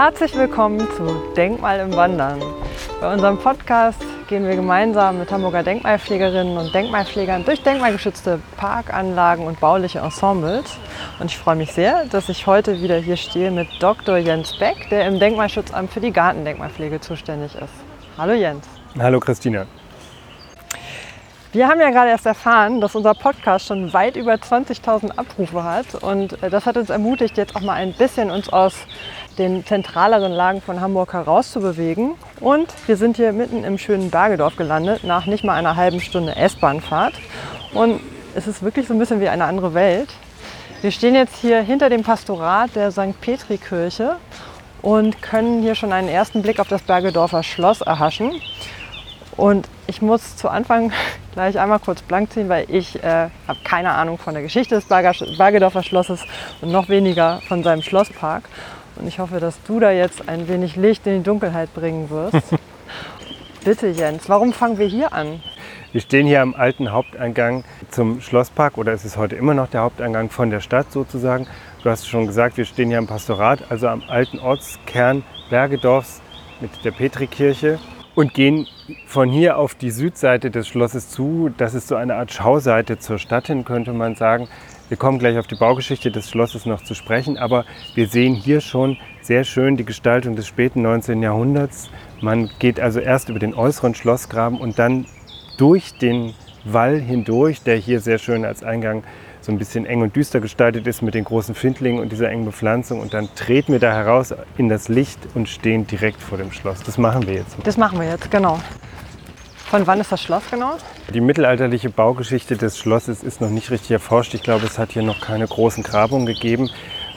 Herzlich willkommen zu Denkmal im Wandern. Bei unserem Podcast gehen wir gemeinsam mit Hamburger Denkmalpflegerinnen und Denkmalpflegern durch denkmalgeschützte Parkanlagen und bauliche Ensembles. Und ich freue mich sehr, dass ich heute wieder hier stehe mit Dr. Jens Beck, der im Denkmalschutzamt für die Gartendenkmalpflege zuständig ist. Hallo Jens. Hallo Christina. Wir haben ja gerade erst erfahren, dass unser Podcast schon weit über 20.000 Abrufe hat und äh, das hat uns ermutigt, jetzt auch mal ein bisschen uns aus den zentraleren Lagen von Hamburg herauszubewegen. Und wir sind hier mitten im schönen Bergedorf gelandet, nach nicht mal einer halben Stunde S-Bahnfahrt. Und es ist wirklich so ein bisschen wie eine andere Welt. Wir stehen jetzt hier hinter dem Pastorat der St. Petri-Kirche und können hier schon einen ersten Blick auf das Bergedorfer Schloss erhaschen. Und ich muss zu Anfang gleich einmal kurz blank ziehen, weil ich äh, habe keine Ahnung von der Geschichte des Bergedorfer Schlosses und noch weniger von seinem Schlosspark. Und ich hoffe, dass du da jetzt ein wenig Licht in die Dunkelheit bringen wirst. Bitte, Jens, warum fangen wir hier an? Wir stehen hier am alten Haupteingang zum Schlosspark oder es ist heute immer noch der Haupteingang von der Stadt sozusagen. Du hast schon gesagt, wir stehen hier am Pastorat, also am alten Ortskern Bergedorfs mit der Petrikirche und gehen von hier auf die Südseite des Schlosses zu. Das ist so eine Art Schauseite zur Stadt hin, könnte man sagen. Wir kommen gleich auf die Baugeschichte des Schlosses noch zu sprechen, aber wir sehen hier schon sehr schön die Gestaltung des späten 19. Jahrhunderts. Man geht also erst über den äußeren Schlossgraben und dann durch den Wall hindurch, der hier sehr schön als Eingang so ein bisschen eng und düster gestaltet ist mit den großen Findlingen und dieser engen Bepflanzung. Und dann treten wir da heraus in das Licht und stehen direkt vor dem Schloss. Das machen wir jetzt. Das machen wir jetzt, genau. Von wann ist das Schloss genau? Die mittelalterliche Baugeschichte des Schlosses ist noch nicht richtig erforscht. Ich glaube, es hat hier noch keine großen Grabungen gegeben.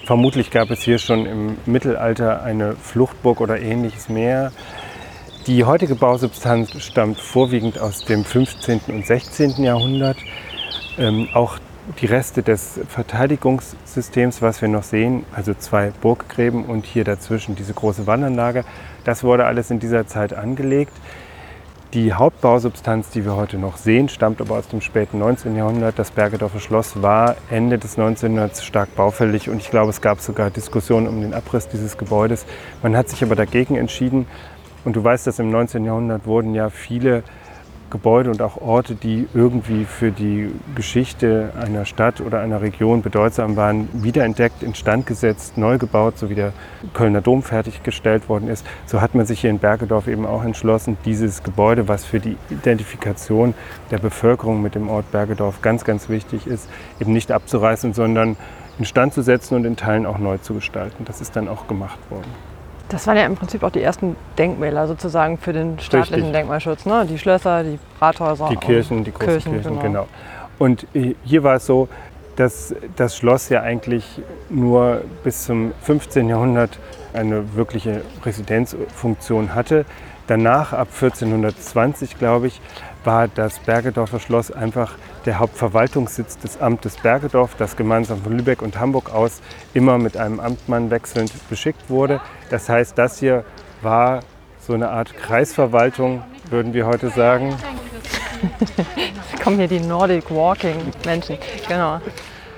Vermutlich gab es hier schon im Mittelalter eine Fluchtburg oder ähnliches mehr. Die heutige Bausubstanz stammt vorwiegend aus dem 15. und 16. Jahrhundert. Ähm, auch die Reste des Verteidigungssystems, was wir noch sehen, also zwei Burggräben und hier dazwischen diese große Wandanlage, das wurde alles in dieser Zeit angelegt. Die Hauptbausubstanz, die wir heute noch sehen, stammt aber aus dem späten 19. Jahrhundert. Das Bergedorfer Schloss war Ende des 19. Jahrhunderts stark baufällig und ich glaube, es gab sogar Diskussionen um den Abriss dieses Gebäudes. Man hat sich aber dagegen entschieden. Und du weißt, dass im 19. Jahrhundert wurden ja viele Gebäude und auch Orte, die irgendwie für die Geschichte einer Stadt oder einer Region bedeutsam waren, wiederentdeckt, instand gesetzt, neu gebaut, so wie der Kölner Dom fertiggestellt worden ist. So hat man sich hier in Bergedorf eben auch entschlossen, dieses Gebäude, was für die Identifikation der Bevölkerung mit dem Ort Bergedorf ganz, ganz wichtig ist, eben nicht abzureißen, sondern instand zu setzen und in Teilen auch neu zu gestalten. Das ist dann auch gemacht worden. Das waren ja im Prinzip auch die ersten Denkmäler sozusagen für den staatlichen Richtig. Denkmalschutz. Ne? Die Schlösser, die Rathäuser. Die Kirchen, die großen Kirchen, Kirchen genau. genau. Und hier war es so, dass das Schloss ja eigentlich nur bis zum 15. Jahrhundert eine wirkliche Residenzfunktion hatte. Danach, ab 1420, glaube ich, war das Bergedorfer Schloss einfach der Hauptverwaltungssitz des Amtes Bergedorf, das gemeinsam von Lübeck und Hamburg aus immer mit einem Amtmann wechselnd beschickt wurde. Das heißt, das hier war so eine Art Kreisverwaltung, würden wir heute sagen. Kommen hier die Nordic Walking Menschen. Genau.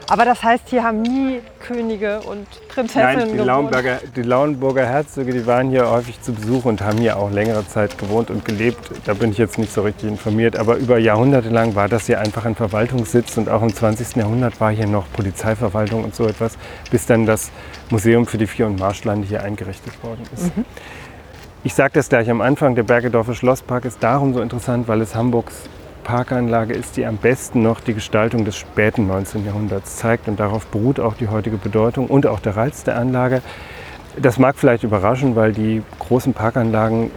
Aber das heißt, hier haben nie Könige und Prinzessinnen Nein, die Lauenburger, die Lauenburger Herzöge, die waren hier häufig zu Besuch und haben hier auch längere Zeit gewohnt und gelebt. Da bin ich jetzt nicht so richtig informiert. Aber über Jahrhunderte lang war das hier einfach ein Verwaltungssitz und auch im 20. Jahrhundert war hier noch Polizeiverwaltung und so etwas, bis dann das Museum für die Vier- und Marschlande hier eingerichtet worden ist. Mhm. Ich sage das gleich am Anfang, der Bergedorfer Schlosspark ist darum so interessant, weil es Hamburgs Parkanlage ist, die am besten noch die Gestaltung des späten 19. Jahrhunderts zeigt. Und darauf beruht auch die heutige Bedeutung und auch der Reiz der Anlage. Das mag vielleicht überraschen, weil die großen Parkanlagen,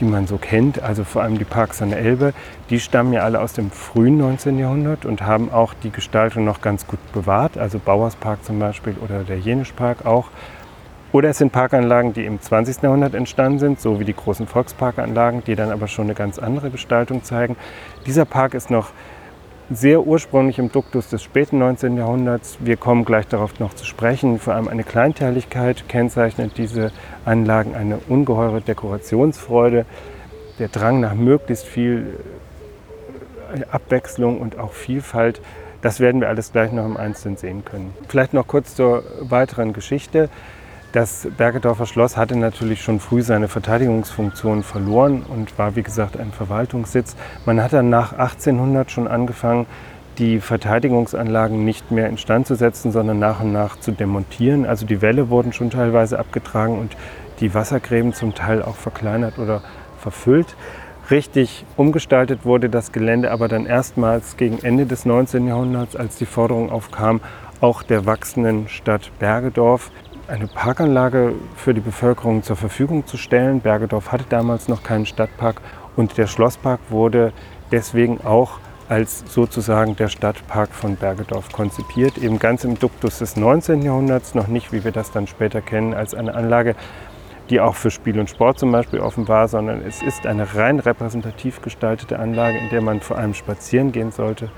die man so kennt, also vor allem die Parks an der Elbe, die stammen ja alle aus dem frühen 19. Jahrhundert und haben auch die Gestaltung noch ganz gut bewahrt. Also Bauerspark zum Beispiel oder der Jenischpark auch. Oder es sind Parkanlagen, die im 20. Jahrhundert entstanden sind, so wie die großen Volksparkanlagen, die dann aber schon eine ganz andere Gestaltung zeigen. Dieser Park ist noch sehr ursprünglich im Duktus des späten 19. Jahrhunderts. Wir kommen gleich darauf noch zu sprechen. Vor allem eine Kleinteiligkeit kennzeichnet diese Anlagen, eine ungeheure Dekorationsfreude, der Drang nach möglichst viel äh, Abwechslung und auch Vielfalt. Das werden wir alles gleich noch im Einzelnen sehen können. Vielleicht noch kurz zur weiteren Geschichte. Das Bergedorfer Schloss hatte natürlich schon früh seine Verteidigungsfunktion verloren und war wie gesagt ein Verwaltungssitz. Man hat dann nach 1800 schon angefangen, die Verteidigungsanlagen nicht mehr instand zu setzen, sondern nach und nach zu demontieren. Also die Wälle wurden schon teilweise abgetragen und die Wassergräben zum Teil auch verkleinert oder verfüllt. Richtig umgestaltet wurde das Gelände aber dann erstmals gegen Ende des 19. Jahrhunderts, als die Forderung aufkam, auch der wachsenden Stadt Bergedorf eine Parkanlage für die Bevölkerung zur Verfügung zu stellen. Bergedorf hatte damals noch keinen Stadtpark und der Schlosspark wurde deswegen auch als sozusagen der Stadtpark von Bergedorf konzipiert, eben ganz im Duktus des 19. Jahrhunderts, noch nicht, wie wir das dann später kennen, als eine Anlage, die auch für Spiel und Sport zum Beispiel offen war, sondern es ist eine rein repräsentativ gestaltete Anlage, in der man vor allem spazieren gehen sollte.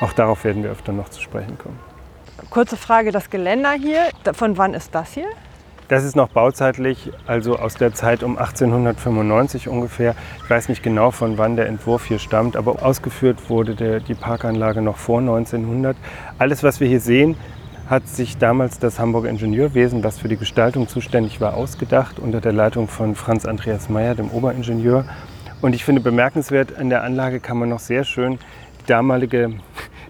Auch darauf werden wir öfter noch zu sprechen kommen. Kurze Frage, das Geländer hier, von wann ist das hier? Das ist noch bauzeitlich, also aus der Zeit um 1895 ungefähr. Ich weiß nicht genau, von wann der Entwurf hier stammt, aber ausgeführt wurde der, die Parkanlage noch vor 1900. Alles, was wir hier sehen, hat sich damals das Hamburger Ingenieurwesen, was für die Gestaltung zuständig war, ausgedacht unter der Leitung von Franz Andreas Meyer, dem Oberingenieur. Und ich finde bemerkenswert, an der Anlage kann man noch sehr schön die damalige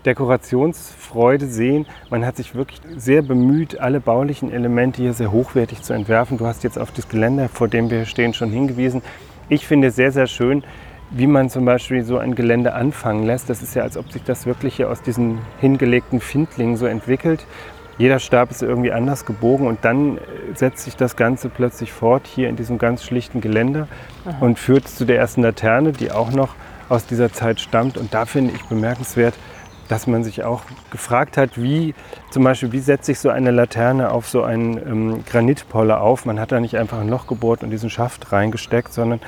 Dekorationsfreude sehen. Man hat sich wirklich sehr bemüht, alle baulichen Elemente hier sehr hochwertig zu entwerfen. Du hast jetzt auf das Gelände, vor dem wir stehen, schon hingewiesen. Ich finde sehr, sehr schön, wie man zum Beispiel so ein Gelände anfangen lässt. Das ist ja, als ob sich das wirklich hier aus diesen hingelegten Findlingen so entwickelt. Jeder Stab ist irgendwie anders gebogen und dann äh, setzt sich das Ganze plötzlich fort hier in diesem ganz schlichten Gelände Aha. und führt zu der ersten Laterne, die auch noch aus dieser Zeit stammt. Und da finde ich bemerkenswert, dass man sich auch gefragt hat, wie zum Beispiel, wie setzt sich so eine Laterne auf so einen ähm, Granitpoller auf. Man hat da nicht einfach ein Loch gebohrt und diesen Schaft reingesteckt, sondern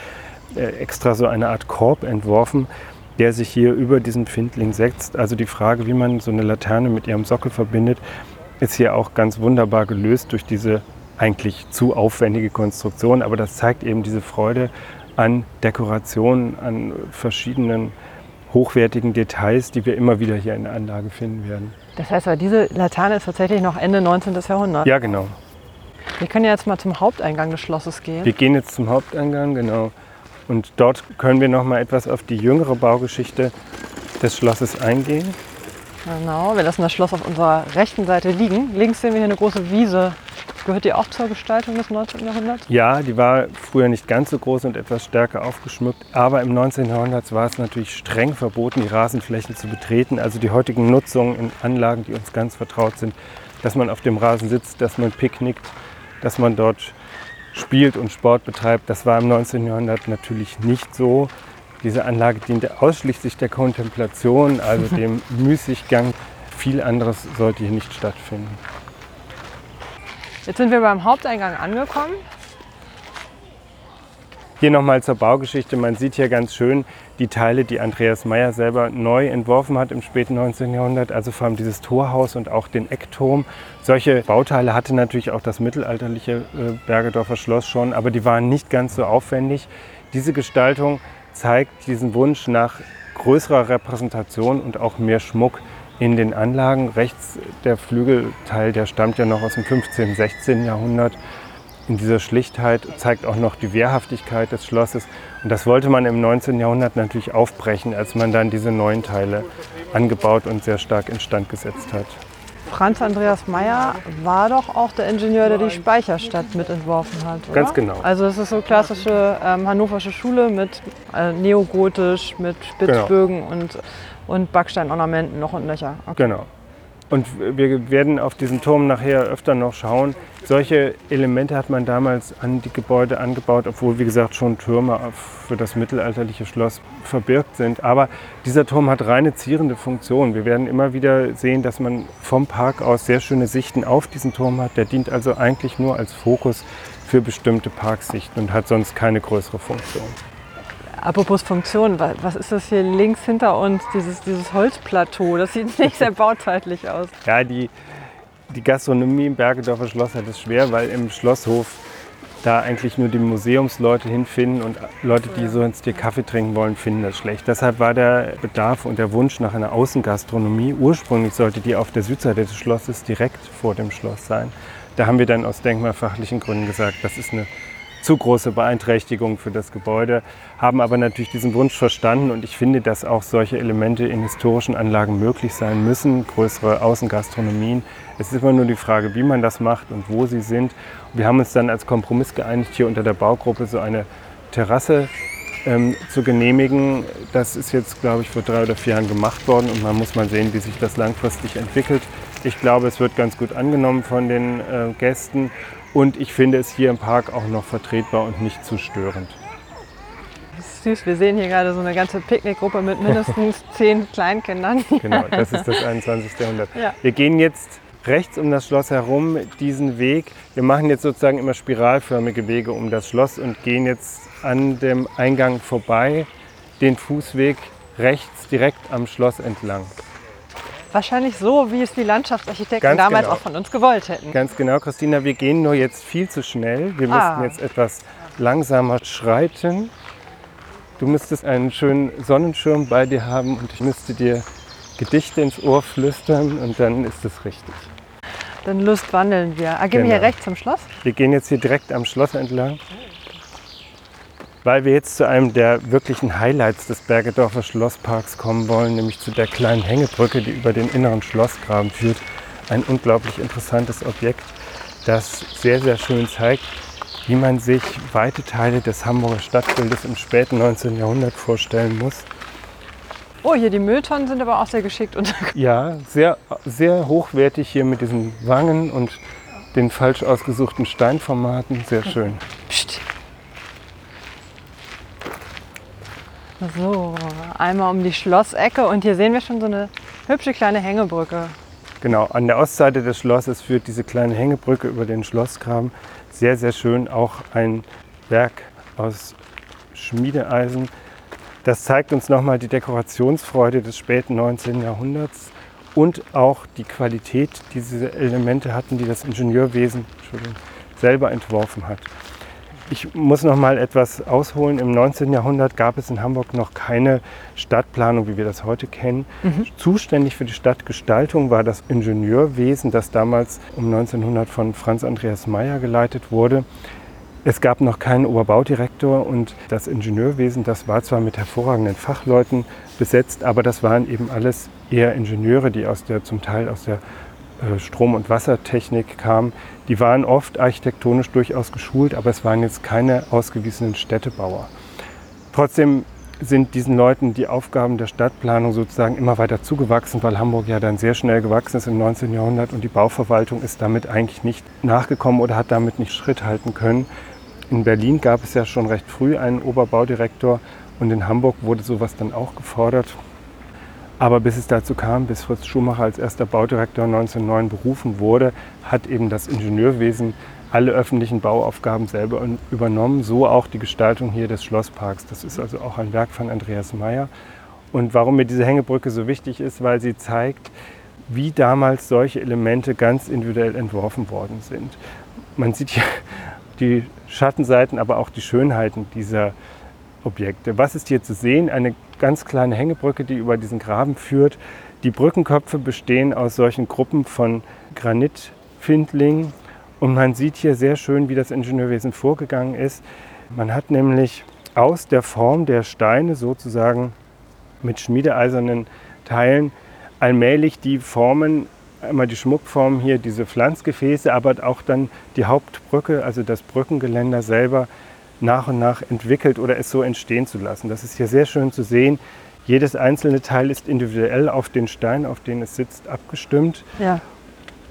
äh, extra so eine Art Korb entworfen, der sich hier über diesen Findling setzt. Also die Frage, wie man so eine Laterne mit ihrem Sockel verbindet, ist hier auch ganz wunderbar gelöst durch diese eigentlich zu aufwendige Konstruktion. Aber das zeigt eben diese Freude an Dekoration, an verschiedenen hochwertigen Details, die wir immer wieder hier in der Anlage finden werden. Das heißt aber, diese Laterne ist tatsächlich noch Ende 19. Jahrhundert? Ja, genau. Wir können ja jetzt mal zum Haupteingang des Schlosses gehen. Wir gehen jetzt zum Haupteingang, genau. Und dort können wir noch mal etwas auf die jüngere Baugeschichte des Schlosses eingehen. Genau, wir lassen das Schloss auf unserer rechten Seite liegen. Links sehen wir hier eine große Wiese. Gehört die auch zur Gestaltung des 19. Jahrhunderts? Ja, die war früher nicht ganz so groß und etwas stärker aufgeschmückt. Aber im 19. Jahrhundert war es natürlich streng verboten, die Rasenflächen zu betreten. Also die heutigen Nutzungen in Anlagen, die uns ganz vertraut sind, dass man auf dem Rasen sitzt, dass man picknickt, dass man dort spielt und Sport betreibt. Das war im 19. Jahrhundert natürlich nicht so. Diese Anlage diente ausschließlich der Kontemplation, also dem Müßiggang. Viel anderes sollte hier nicht stattfinden. Jetzt sind wir beim Haupteingang angekommen. Hier nochmal zur Baugeschichte. Man sieht hier ganz schön die Teile, die Andreas Meyer selber neu entworfen hat im späten 19. Jahrhundert. Also vor allem dieses Torhaus und auch den Eckturm. Solche Bauteile hatte natürlich auch das mittelalterliche äh, Bergedorfer Schloss schon, aber die waren nicht ganz so aufwendig. Diese Gestaltung zeigt diesen Wunsch nach größerer Repräsentation und auch mehr Schmuck in den Anlagen. Rechts der Flügelteil, der stammt ja noch aus dem 15., 16. Jahrhundert in dieser Schlichtheit zeigt auch noch die Wehrhaftigkeit des Schlosses. Und das wollte man im 19. Jahrhundert natürlich aufbrechen, als man dann diese neuen Teile angebaut und sehr stark instand gesetzt hat. Franz Andreas Meyer war doch auch der Ingenieur, der die Speicherstadt mitentworfen hat, oder? Ganz genau. Also es ist so klassische ähm, hannoversche Schule mit äh, neogotisch, mit Spitzbögen genau. und, und Backsteinornamenten noch und nöcher. Okay. Genau. Und wir werden auf diesen Turm nachher öfter noch schauen. Solche Elemente hat man damals an die Gebäude angebaut, obwohl, wie gesagt, schon Türme für das mittelalterliche Schloss verbirgt sind. Aber dieser Turm hat reine zierende Funktion. Wir werden immer wieder sehen, dass man vom Park aus sehr schöne Sichten auf diesen Turm hat. Der dient also eigentlich nur als Fokus für bestimmte Parksichten und hat sonst keine größere Funktion. Apropos Funktion, was ist das hier links hinter uns, dieses, dieses Holzplateau? Das sieht nicht sehr bauzeitlich aus. Ja, die, die Gastronomie im Bergedorfer Schloss hat es schwer, weil im Schlosshof da eigentlich nur die Museumsleute hinfinden und Leute, die so ins Tier Kaffee trinken wollen, finden das schlecht. Deshalb war der Bedarf und der Wunsch nach einer Außengastronomie, ursprünglich sollte die auf der Südseite des Schlosses direkt vor dem Schloss sein. Da haben wir dann aus denkmalfachlichen Gründen gesagt, das ist eine zu große Beeinträchtigung für das Gebäude, haben aber natürlich diesen Wunsch verstanden und ich finde, dass auch solche Elemente in historischen Anlagen möglich sein müssen, größere Außengastronomien. Es ist immer nur die Frage, wie man das macht und wo sie sind. Wir haben uns dann als Kompromiss geeinigt, hier unter der Baugruppe so eine Terrasse ähm, zu genehmigen. Das ist jetzt, glaube ich, vor drei oder vier Jahren gemacht worden und man muss mal sehen, wie sich das langfristig entwickelt. Ich glaube, es wird ganz gut angenommen von den äh, Gästen und ich finde es hier im Park auch noch vertretbar und nicht zu störend. Das ist süß, wir sehen hier gerade so eine ganze Picknickgruppe mit mindestens zehn Kleinkindern. Genau, das ist das 21. Jahrhundert. Ja. Wir gehen jetzt rechts um das Schloss herum, diesen Weg. Wir machen jetzt sozusagen immer spiralförmige Wege um das Schloss und gehen jetzt an dem Eingang vorbei, den Fußweg rechts direkt am Schloss entlang. Wahrscheinlich so, wie es die Landschaftsarchitekten Ganz damals genau. auch von uns gewollt hätten. Ganz genau, Christina, wir gehen nur jetzt viel zu schnell. Wir Ah. müssten jetzt etwas langsamer schreiten. Du müsstest einen schönen Sonnenschirm bei dir haben und ich müsste dir Gedichte ins Ohr flüstern und dann ist es richtig. Dann Lust wandeln wir. Ah, gehen wir hier Genau. rechts zum Schloss? Wir gehen jetzt hier direkt am Schloss entlang, weil wir jetzt zu einem der wirklichen Highlights des Bergedorfer Schlossparks kommen wollen, nämlich zu der kleinen Hängebrücke, die über den inneren Schlossgraben führt. Ein unglaublich interessantes Objekt, das sehr, sehr schön zeigt, wie man sich weite Teile des Hamburger Stadtbildes im späten 19. Jahrhundert vorstellen muss. Oh, hier die Mülltonnen sind aber auch sehr geschickt und Ja, sehr, sehr hochwertig hier mit diesen Wangen und den falsch ausgesuchten Steinformaten. Sehr schön. Psst. So, einmal um die Schlossecke und hier sehen wir schon so eine hübsche kleine Hängebrücke. Genau, an der Ostseite des Schlosses führt diese kleine Hängebrücke über den Schlossgraben. Sehr, sehr schön. Auch ein Werk aus Schmiedeeisen. Das zeigt uns nochmal die Dekorationsfreude des späten 19. Jahrhunderts und auch die Qualität, die diese Elemente hatten, die das Ingenieurwesen selber entworfen hat. Ich muss noch mal etwas ausholen. Im 19. Jahrhundert gab es in Hamburg noch keine Stadtplanung, wie wir das heute kennen. Zuständig für die Stadtgestaltung war das Ingenieurwesen, das damals um 1900 von Franz Andreas Mayer geleitet wurde. Es gab noch keinen Oberbaudirektor und das Ingenieurwesen, das war zwar mit hervorragenden Fachleuten besetzt, aber das waren eben alles eher Ingenieure, die aus der, zum Teil aus der äh, Strom- und Wassertechnik kamen. Die waren oft architektonisch durchaus geschult, aber es waren jetzt keine ausgewiesenen Städtebauer. Trotzdem sind diesen Leuten die Aufgaben der Stadtplanung sozusagen immer weiter zugewachsen, weil Hamburg ja dann sehr schnell gewachsen ist im 19. Jahrhundert und die Bauverwaltung ist damit eigentlich nicht nachgekommen oder hat damit nicht Schritt halten können. In Berlin gab es ja schon recht früh einen Oberbaudirektor und in Hamburg wurde sowas dann auch gefordert. Aber bis es dazu kam, bis Fritz Schumacher als erster Baudirektor 1909 berufen wurde, hat eben das Ingenieurwesen alle öffentlichen Bauaufgaben selber übernommen, so auch die Gestaltung hier des Schlossparks. Das ist also auch ein Werk von Andreas Meyer. Und warum mir diese Hängebrücke so wichtig ist, weil sie zeigt, wie damals solche Elemente ganz individuell entworfen worden sind. Man sieht hier die Schattenseiten, aber auch die Schönheiten dieser Objekte. Was ist hier zu sehen? Eine ganz kleine Hängebrücke, die über diesen Graben führt. Die Brückenköpfe bestehen aus solchen Gruppen von Granitfindlingen. Und man sieht hier sehr schön, wie das Ingenieurwesen vorgegangen ist. Man hat nämlich aus der Form der Steine sozusagen mit schmiedeeisernen Teilen allmählich die Formen, einmal die Schmuckformen hier, diese Pflanzgefäße, aber auch dann die Hauptbrücke, also das Brückengeländer selber nach und nach entwickelt oder es so entstehen zu lassen. Das ist hier sehr schön zu sehen. Jedes einzelne Teil ist individuell auf den Stein, auf den es sitzt, abgestimmt. Ja,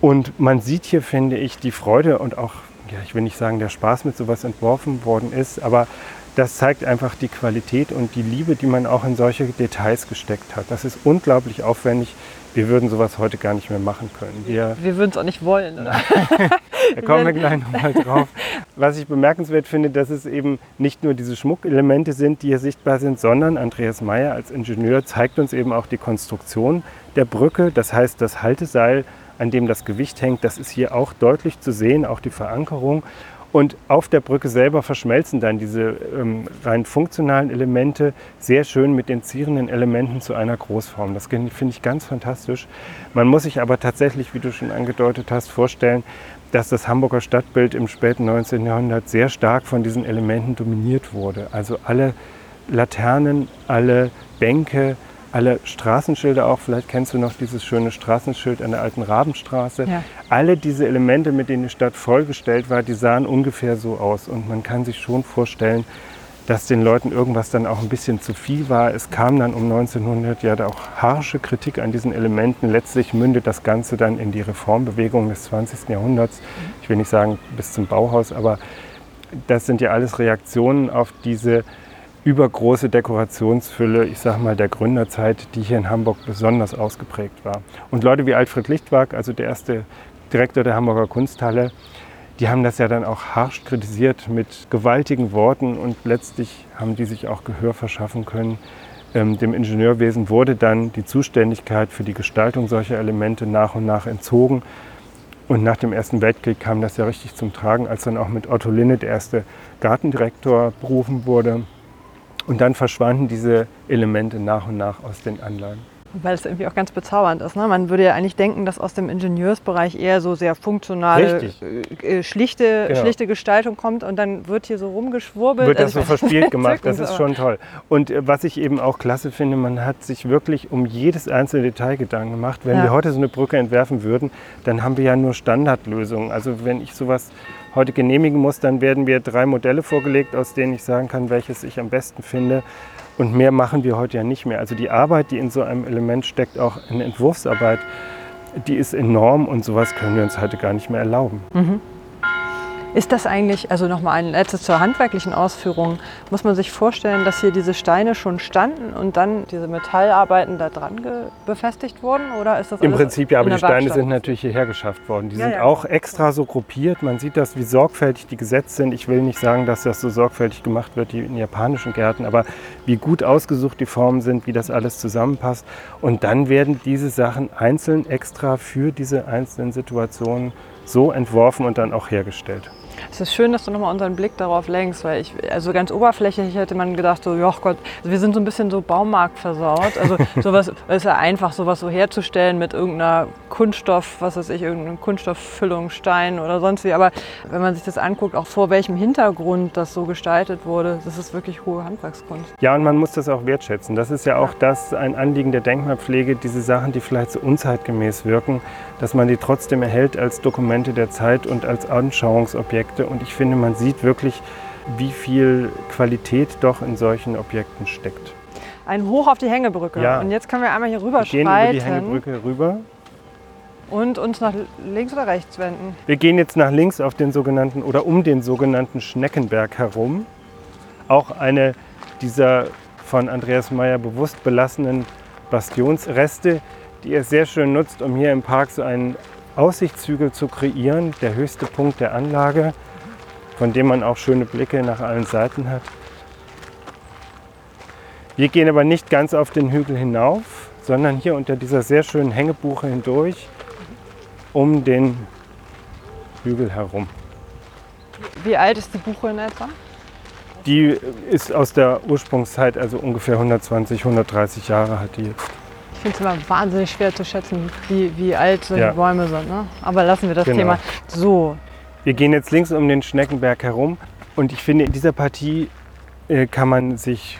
Und man sieht hier, finde ich, die Freude und auch, ja, ich will nicht sagen, der Spaß mit sowas entworfen worden ist, aber das zeigt einfach die Qualität und die Liebe, die man auch in solche Details gesteckt hat. Das ist unglaublich aufwendig. Wir würden sowas heute gar nicht mehr machen können. Wir wir würden es auch nicht wollen. Oder? da kommen wir gleich nochmal drauf. Was ich bemerkenswert finde, dass es eben nicht nur diese Schmuckelemente sind, die hier sichtbar sind, sondern Andreas Meyer als Ingenieur zeigt uns eben auch die Konstruktion der Brücke. Das heißt, das Halteseil, an dem das Gewicht hängt, das ist hier auch deutlich zu sehen, auch die Verankerung. Und auf der Brücke selber verschmelzen dann diese ähm, rein funktionalen Elemente sehr schön mit den zierenden Elementen zu einer Großform. Das finde ich ganz fantastisch. Man muss sich aber tatsächlich, wie du schon angedeutet hast, vorstellen, dass das Hamburger Stadtbild im späten 19. Jahrhundert sehr stark von diesen Elementen dominiert wurde. Also alle Laternen, alle Bänke, alle Straßenschilder auch, vielleicht kennst du noch dieses schöne Straßenschild an der alten Rabenstraße. Ja. Alle diese Elemente, mit denen die Stadt vollgestellt war, die sahen ungefähr so aus. Und man kann sich schon vorstellen, dass den Leuten irgendwas dann auch ein bisschen zu viel war. Es kam dann um 1900 ja auch harsche Kritik an diesen Elementen. Letztlich mündet das Ganze dann in die Reformbewegung des 20. Jahrhunderts. Ich will nicht sagen bis zum Bauhaus, aber das sind ja alles Reaktionen auf diese übergroße Dekorationsfülle, ich sage mal, der Gründerzeit, die hier in Hamburg besonders ausgeprägt war. Und Leute wie Alfred Lichtwag, also der erste Direktor der Hamburger Kunsthalle, die haben das ja dann auch harsch kritisiert mit gewaltigen Worten und letztlich haben die sich auch Gehör verschaffen können. Ähm, dem Ingenieurwesen wurde dann die Zuständigkeit für die Gestaltung solcher Elemente nach und nach entzogen. Und nach dem Ersten Weltkrieg kam das ja richtig zum Tragen, als dann auch mit Otto Linne der erste Gartendirektor berufen wurde. Und dann verschwanden diese Elemente nach und nach aus den Anlagen. Weil es irgendwie auch ganz bezaubernd ist. Ne? Man würde ja eigentlich denken, dass aus dem Ingenieursbereich eher so sehr funktionale, äh, äh, schlichte, genau. schlichte Gestaltung kommt und dann wird hier so rumgeschwurbelt. Wird das also so verspielt gemacht, das ist schon toll. Und äh, was ich eben auch klasse finde, man hat sich wirklich um jedes einzelne Detail Gedanken gemacht. Wenn ja. wir heute so eine Brücke entwerfen würden, dann haben wir ja nur Standardlösungen. Also wenn ich sowas heute genehmigen muss, dann werden mir drei Modelle vorgelegt, aus denen ich sagen kann, welches ich am besten finde. Und mehr machen wir heute ja nicht mehr. Also die Arbeit, die in so einem Element steckt, auch in Entwurfsarbeit, die ist enorm und sowas können wir uns heute gar nicht mehr erlauben. Mhm. Ist das eigentlich, also nochmal ein letztes zur handwerklichen Ausführung, muss man sich vorstellen, dass hier diese Steine schon standen und dann diese Metallarbeiten da dran befestigt wurden? Oder ist das Im Prinzip ja, aber die Steine sind natürlich hierher geschafft worden. Die ja, sind ja. auch extra so gruppiert. Man sieht das, wie sorgfältig die gesetzt sind. Ich will nicht sagen, dass das so sorgfältig gemacht wird wie in japanischen Gärten, aber wie gut ausgesucht die Formen sind, wie das alles zusammenpasst. Und dann werden diese Sachen einzeln extra für diese einzelnen Situationen so entworfen und dann auch hergestellt. Es ist schön, dass du nochmal unseren Blick darauf lenkst, weil ich, also ganz oberflächlich hätte man gedacht, so, ja Gott, also wir sind so ein bisschen so Baumarkt versaut. Also sowas ist ja einfach, sowas so herzustellen mit irgendeiner Kunststoff, was weiß ich, irgendeine Kunststofffüllung, Stein oder sonst wie. Aber wenn man sich das anguckt, auch vor welchem Hintergrund das so gestaltet wurde, das ist wirklich hohe Handwerkskunst. Ja, und man muss das auch wertschätzen. Das ist ja auch das ein Anliegen der Denkmalpflege, diese Sachen, die vielleicht so unzeitgemäß wirken, dass man die trotzdem erhält als Dokumente der Zeit und als Anschauungsobjekte. Und ich finde, man sieht wirklich, wie viel Qualität doch in solchen Objekten steckt. Ein Hoch auf die Hängebrücke. Ja. Und jetzt können wir einmal hier rüber wir gehen über die Hängebrücke rüber. Und uns nach links oder rechts wenden? Wir gehen jetzt nach links auf den sogenannten oder um den sogenannten Schneckenberg herum. Auch eine dieser von Andreas Meyer bewusst belassenen Bastionsreste, die er sehr schön nutzt, um hier im Park so einen Aussichtshügel zu kreieren, der höchste Punkt der Anlage, von dem man auch schöne Blicke nach allen Seiten hat. Wir gehen aber nicht ganz auf den Hügel hinauf, sondern hier unter dieser sehr schönen Hängebuche hindurch um den Hügel herum. Wie alt ist die Buche in etwa? Die ist aus der Ursprungszeit, also ungefähr 120, 130 Jahre hat die jetzt. Ich finde es immer wahnsinnig schwer zu schätzen, wie, wie alt solche ja. Bäume sind. Ne? Aber lassen wir das genau. Thema. So. Wir gehen jetzt links um den Schneckenberg herum und ich finde, in dieser Partie äh, kann man sich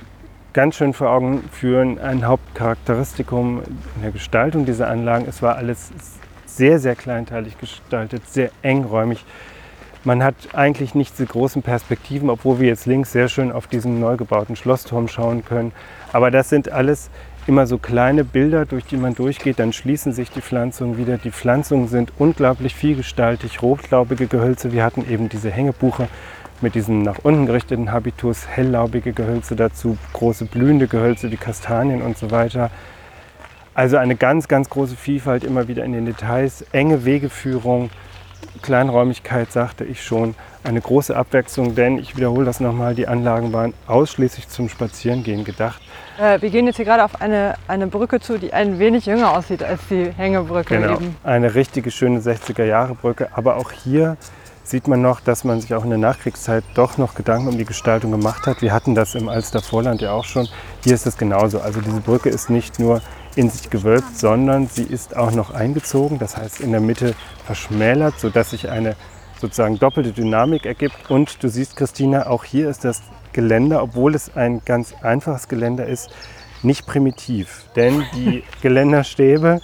ganz schön vor Augen führen, ein Hauptcharakteristikum in der Gestaltung dieser Anlagen. Es war alles sehr, sehr kleinteilig gestaltet, sehr engräumig. Man hat eigentlich nicht so großen Perspektiven, obwohl wir jetzt links sehr schön auf diesen neu gebauten Schlossturm schauen können. Aber das sind alles immer so kleine Bilder, durch die man durchgeht, dann schließen sich die Pflanzungen wieder. Die Pflanzungen sind unglaublich vielgestaltig, rotlaubige Gehölze. Wir hatten eben diese Hängebuche mit diesem nach unten gerichteten Habitus, helllaubige Gehölze dazu, große blühende Gehölze wie Kastanien und so weiter. Also eine ganz, ganz große Vielfalt immer wieder in den Details, enge Wegeführung, Kleinräumigkeit, sagte ich schon, eine große Abwechslung, denn ich wiederhole das nochmal, die Anlagen waren ausschließlich zum Spazierengehen gedacht. Äh, wir gehen jetzt hier gerade auf eine, eine Brücke zu, die ein wenig jünger aussieht als die Hängebrücke. Genau, eben. eine richtige schöne 60er Jahre Brücke, aber auch hier sieht man noch, dass man sich auch in der Nachkriegszeit doch noch Gedanken um die Gestaltung gemacht hat. Wir hatten das im Alstervorland ja auch schon. Hier ist es genauso. Also diese Brücke ist nicht nur in sich gewölbt, sondern sie ist auch noch eingezogen, das heißt in der Mitte verschmälert, sodass sich eine sozusagen doppelte Dynamik ergibt. Und du siehst, Christina, auch hier ist das Geländer, obwohl es ein ganz einfaches Geländer ist, nicht primitiv. Denn die Geländerstäbe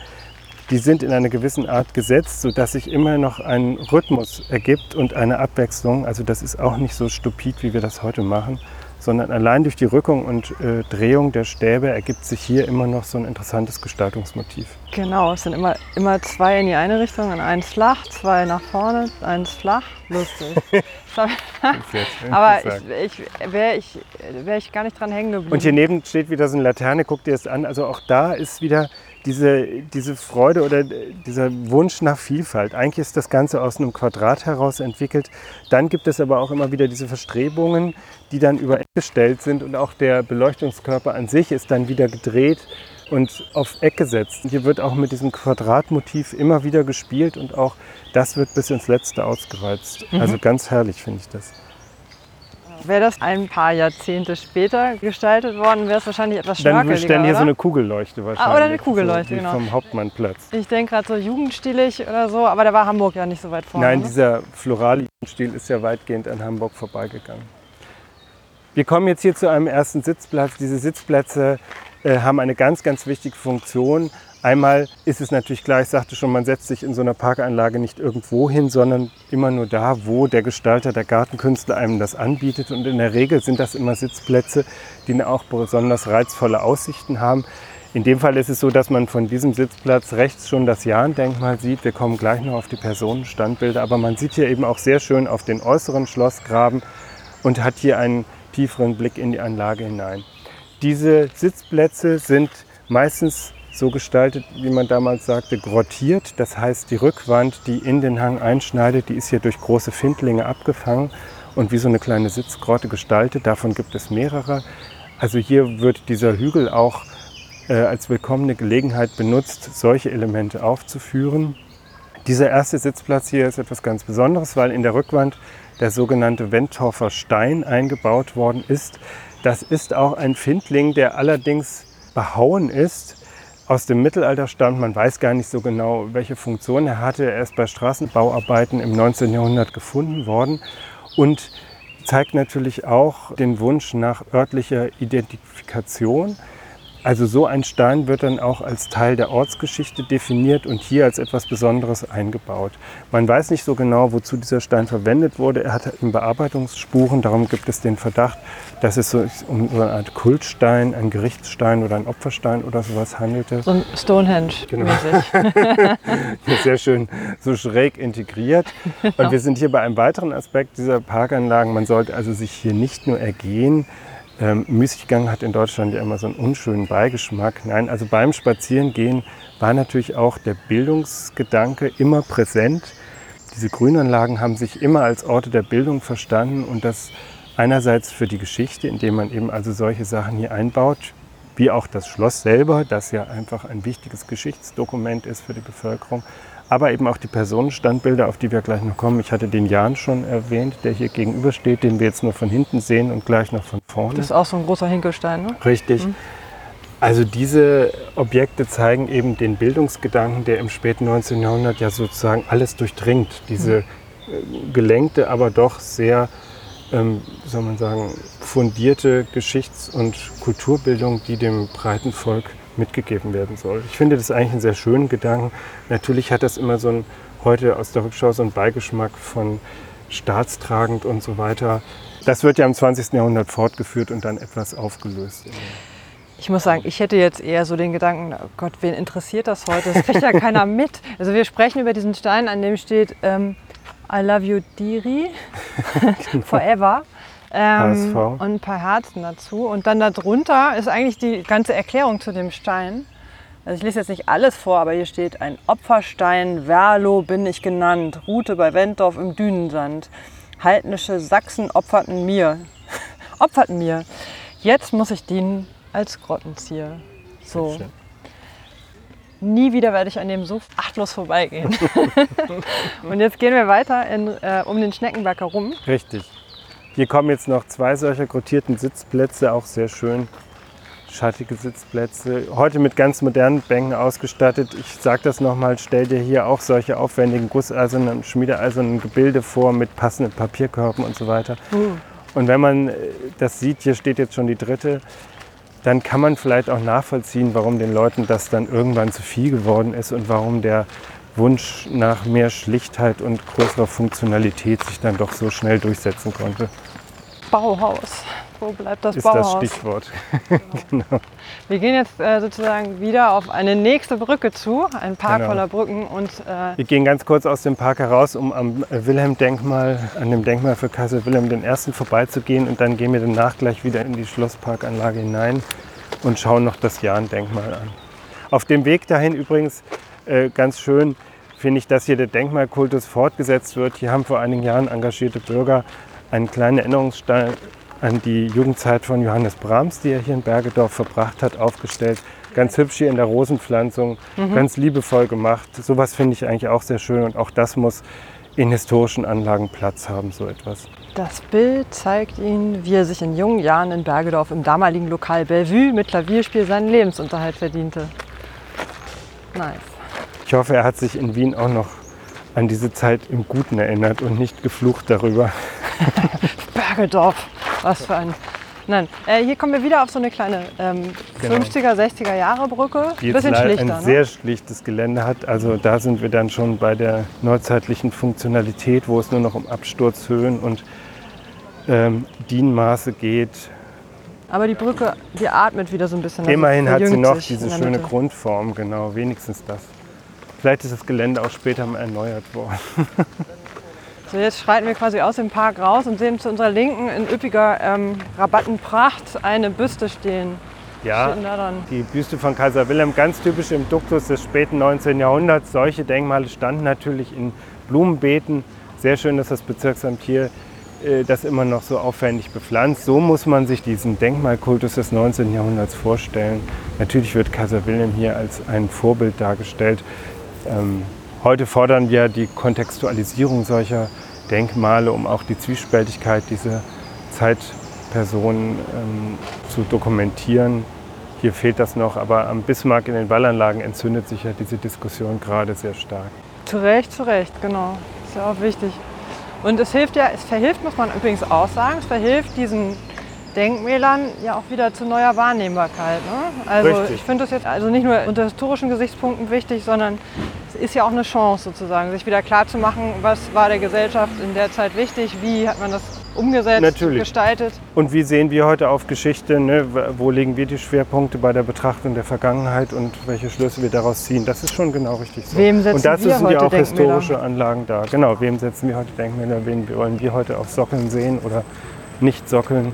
die sind in einer gewissen Art gesetzt, sodass sich immer noch ein Rhythmus ergibt und eine Abwechslung. Also das ist auch nicht so stupid, wie wir das heute machen, sondern allein durch die Rückung und äh, Drehung der Stäbe ergibt sich hier immer noch so ein interessantes Gestaltungsmotiv. Genau, es sind immer, immer zwei in die eine Richtung und eins flach, zwei nach vorne, eins flach. Lustig. Aber ich, ich, wäre ich, wär ich gar nicht dran hängen geblieben. Und hier neben steht wieder so eine Laterne, guck dir das an. Also auch da ist wieder diese, diese Freude oder dieser Wunsch nach Vielfalt. Eigentlich ist das Ganze aus einem Quadrat heraus entwickelt. Dann gibt es aber auch immer wieder diese Verstrebungen, die dann über Eck gestellt sind und auch der Beleuchtungskörper an sich ist dann wieder gedreht und auf Eck gesetzt. Hier wird auch mit diesem Quadratmotiv immer wieder gespielt und auch das wird bis ins Letzte ausgereizt. Mhm. Also ganz herrlich finde ich das. Wäre das ein paar Jahrzehnte später gestaltet worden, wäre es wahrscheinlich etwas schnörkeliger, Dann stellen hier oder? so eine Kugelleuchte wahrscheinlich. Ah, oder eine Kugelleuchte, so, genau. Vom Hauptmannplatz. Ich denke gerade so jugendstilig oder so, aber da war Hamburg ja nicht so weit vorne. Nein, ne? dieser florale Jugendstil ist ja weitgehend an Hamburg vorbeigegangen. Wir kommen jetzt hier zu einem ersten Sitzplatz. Diese Sitzplätze äh, haben eine ganz, ganz wichtige Funktion. Einmal ist es natürlich klar, ich sagte schon, man setzt sich in so einer Parkanlage nicht irgendwo hin, sondern immer nur da, wo der Gestalter, der Gartenkünstler einem das anbietet. Und in der Regel sind das immer Sitzplätze, die auch besonders reizvolle Aussichten haben. In dem Fall ist es so, dass man von diesem Sitzplatz rechts schon das Jahn-Denkmal sieht. Wir kommen gleich noch auf die Personenstandbilder, aber man sieht hier eben auch sehr schön auf den äußeren Schlossgraben und hat hier einen tieferen Blick in die Anlage hinein. Diese Sitzplätze sind meistens so gestaltet, wie man damals sagte, grottiert. Das heißt, die Rückwand, die in den Hang einschneidet, die ist hier durch große Findlinge abgefangen und wie so eine kleine Sitzgrotte gestaltet. Davon gibt es mehrere. Also hier wird dieser Hügel auch äh, als willkommene Gelegenheit benutzt, solche Elemente aufzuführen. Dieser erste Sitzplatz hier ist etwas ganz Besonderes, weil in der Rückwand der sogenannte Wentorfer Stein eingebaut worden ist. Das ist auch ein Findling, der allerdings behauen ist aus dem Mittelalter stammt. Man weiß gar nicht so genau, welche Funktion er hatte. Er ist bei Straßenbauarbeiten im 19. Jahrhundert gefunden worden und zeigt natürlich auch den Wunsch nach örtlicher Identifikation. Also so ein Stein wird dann auch als Teil der Ortsgeschichte definiert und hier als etwas Besonderes eingebaut. Man weiß nicht so genau, wozu dieser Stein verwendet wurde. Er hatte Bearbeitungsspuren, darum gibt es den Verdacht, dass es so um so eine Art Kultstein, ein Gerichtsstein oder ein Opferstein oder sowas handelte. So ein Stonehenge. Genau. Sehr schön, so schräg integriert. Und wir sind hier bei einem weiteren Aspekt dieser Parkanlagen. Man sollte also sich hier nicht nur ergehen, ähm, Müßiggang hat in Deutschland ja immer so einen unschönen Beigeschmack. Nein, also beim Spazierengehen war natürlich auch der Bildungsgedanke immer präsent. Diese Grünanlagen haben sich immer als Orte der Bildung verstanden und das einerseits für die Geschichte, indem man eben also solche Sachen hier einbaut, wie auch das Schloss selber, das ja einfach ein wichtiges Geschichtsdokument ist für die Bevölkerung, aber eben auch die Personenstandbilder, auf die wir gleich noch kommen. Ich hatte den Jan schon erwähnt, der hier gegenübersteht, den wir jetzt nur von hinten sehen und gleich noch von vorne. Das ist auch so ein großer Hinkelstein, ne? Richtig. Mhm. Also diese Objekte zeigen eben den Bildungsgedanken, der im späten 19. Jahrhundert ja sozusagen alles durchdringt. Diese mhm. gelenkte, aber doch sehr, ähm, soll man sagen, fundierte Geschichts- und Kulturbildung, die dem breiten Volk mitgegeben werden soll. Ich finde das eigentlich einen sehr schönen Gedanken. Natürlich hat das immer so ein, heute aus der Rückschau so einen Beigeschmack von staatstragend und so weiter. Das wird ja im 20. Jahrhundert fortgeführt und dann etwas aufgelöst. Ich muss sagen, ich hätte jetzt eher so den Gedanken, oh Gott, wen interessiert das heute? Das kriegt ja keiner mit. Also wir sprechen über diesen Stein, an dem steht ähm, I love you, Diri, genau. forever. Ähm, und ein paar Herzen dazu. Und dann darunter ist eigentlich die ganze Erklärung zu dem Stein. Also ich lese jetzt nicht alles vor, aber hier steht ein Opferstein, Werlo bin ich genannt, Route bei Wentorf im Dünensand. Heidnische Sachsen opferten mir, opferten mir. Jetzt muss ich dienen als Grottenzieher. So. Nie wieder werde ich an dem so achtlos vorbeigehen. und jetzt gehen wir weiter in, äh, um den Schneckenberg herum. Richtig. Hier kommen jetzt noch zwei solcher grottierten Sitzplätze, auch sehr schön. Schattige Sitzplätze. Heute mit ganz modernen Bänken ausgestattet. Ich sage das nochmal, stell dir hier auch solche aufwendigen gusseisernen, schmiedeeisernen Gebilde vor mit passenden Papierkörben und so weiter. Uh. Und wenn man äh, das sieht, hier steht jetzt schon die dritte, dann kann man vielleicht auch nachvollziehen, warum den Leuten das dann irgendwann zu viel geworden ist und warum der Wunsch nach mehr Schlichtheit und größerer Funktionalität sich dann doch so schnell durchsetzen konnte. Bauhaus. Wo bleibt das ist Bauhaus? das Stichwort. genau. Wir gehen jetzt äh, sozusagen wieder auf eine nächste Brücke zu, ein Park Genau. voller Brücken und äh, Wir gehen ganz kurz aus dem Park heraus, um am äh, Wilhelm-Denkmal, an dem Denkmal für Kaiser Wilhelm I. vorbeizugehen und dann gehen wir danach gleich wieder in die Schlossparkanlage hinein und schauen noch das Jahn-Denkmal an. Auf dem Weg dahin übrigens äh, ganz schön finde ich, dass hier der Denkmalkultus fortgesetzt wird. Hier haben vor einigen Jahren engagierte Bürger einen kleinen Erinnerungsstein an die Jugendzeit von Johannes Brahms, die er hier in Bergedorf verbracht hat, aufgestellt. Ganz hübsch hier in der Rosenpflanzung, ganz liebevoll gemacht. Sowas finde ich eigentlich auch sehr schön und auch das muss in historischen Anlagen Platz haben, so etwas. das Bild zeigt ihn, wie er sich in jungen Jahren in Bergedorf im damaligen Lokal Bellevue mit Klavierspiel seinen Lebensunterhalt verdiente. Nice. Ich hoffe, er hat sich in Wien auch noch an diese Zeit im Guten erinnert und nicht geflucht darüber. Bergedorf, was für ein. Nein, äh, hier kommen wir wieder auf so eine kleine ähm, Genau. 50er, 60er Jahre Brücke. die jetzt Bisschen schlichter, ein ne? sehr schlichtes Gelände hat. Also da sind wir dann schon bei der neuzeitlichen Funktionalität, wo es nur noch um Absturzhöhen und ähm, Dienmaße geht. Aber die Brücke, die atmet wieder so ein bisschen. also Immerhin hat sie noch diese schöne. Grundform, genau, wenigstens das. Vielleicht ist das Gelände auch später mal erneuert worden. So, jetzt schreiten wir quasi aus dem Park raus und sehen zu unserer Linken in üppiger ähm, Rabattenpracht eine Büste stehen. Ja? Die Büste von Kaiser Wilhelm, ganz typisch im Duktus des späten 19. Jahrhunderts. Solche Denkmale standen natürlich in Blumenbeeten. Sehr schön, dass das Bezirksamt hier äh, das immer noch so aufwendig bepflanzt. So muss man sich diesen Denkmalkultus des 19. Jahrhunderts vorstellen. Natürlich wird Kaiser Wilhelm hier als ein Vorbild dargestellt. Ähm, heute fordern wir die Kontextualisierung solcher Denkmale, um auch die Zwiespältigkeit dieser Zeitpersonen ähm, zu dokumentieren. Hier fehlt das noch, aber am Bismarck in den Wallanlagen entzündet sich ja diese Diskussion gerade sehr stark. Zu Recht, zu Recht, genau. Ist ja auch wichtig. Und es hilft ja, es verhilft, muss man übrigens auch sagen, es verhilft diesen Denkmälern ja auch wieder zu neuer Wahrnehmbarkeit. Ne? Also Richtig. ich finde das jetzt also nicht nur unter historischen Gesichtspunkten wichtig, sondern ist ja auch eine Chance sozusagen, sich wieder klarzumachen, was war der Gesellschaft in der Zeit wichtig, wie hat man das umgesetzt, Natürlich. gestaltet. Und wie sehen wir heute auf Geschichte? Ne? Wo legen wir die Schwerpunkte bei der Betrachtung der Vergangenheit und welche Schlüsse wir daraus ziehen? Das ist schon genau richtig so. Wem setzen und dazu wir sind ja auch historische Anlagen da. Genau, wem setzen wir heute Denkmäler? Wen wollen wir heute auf Sockeln sehen oder nicht sockeln?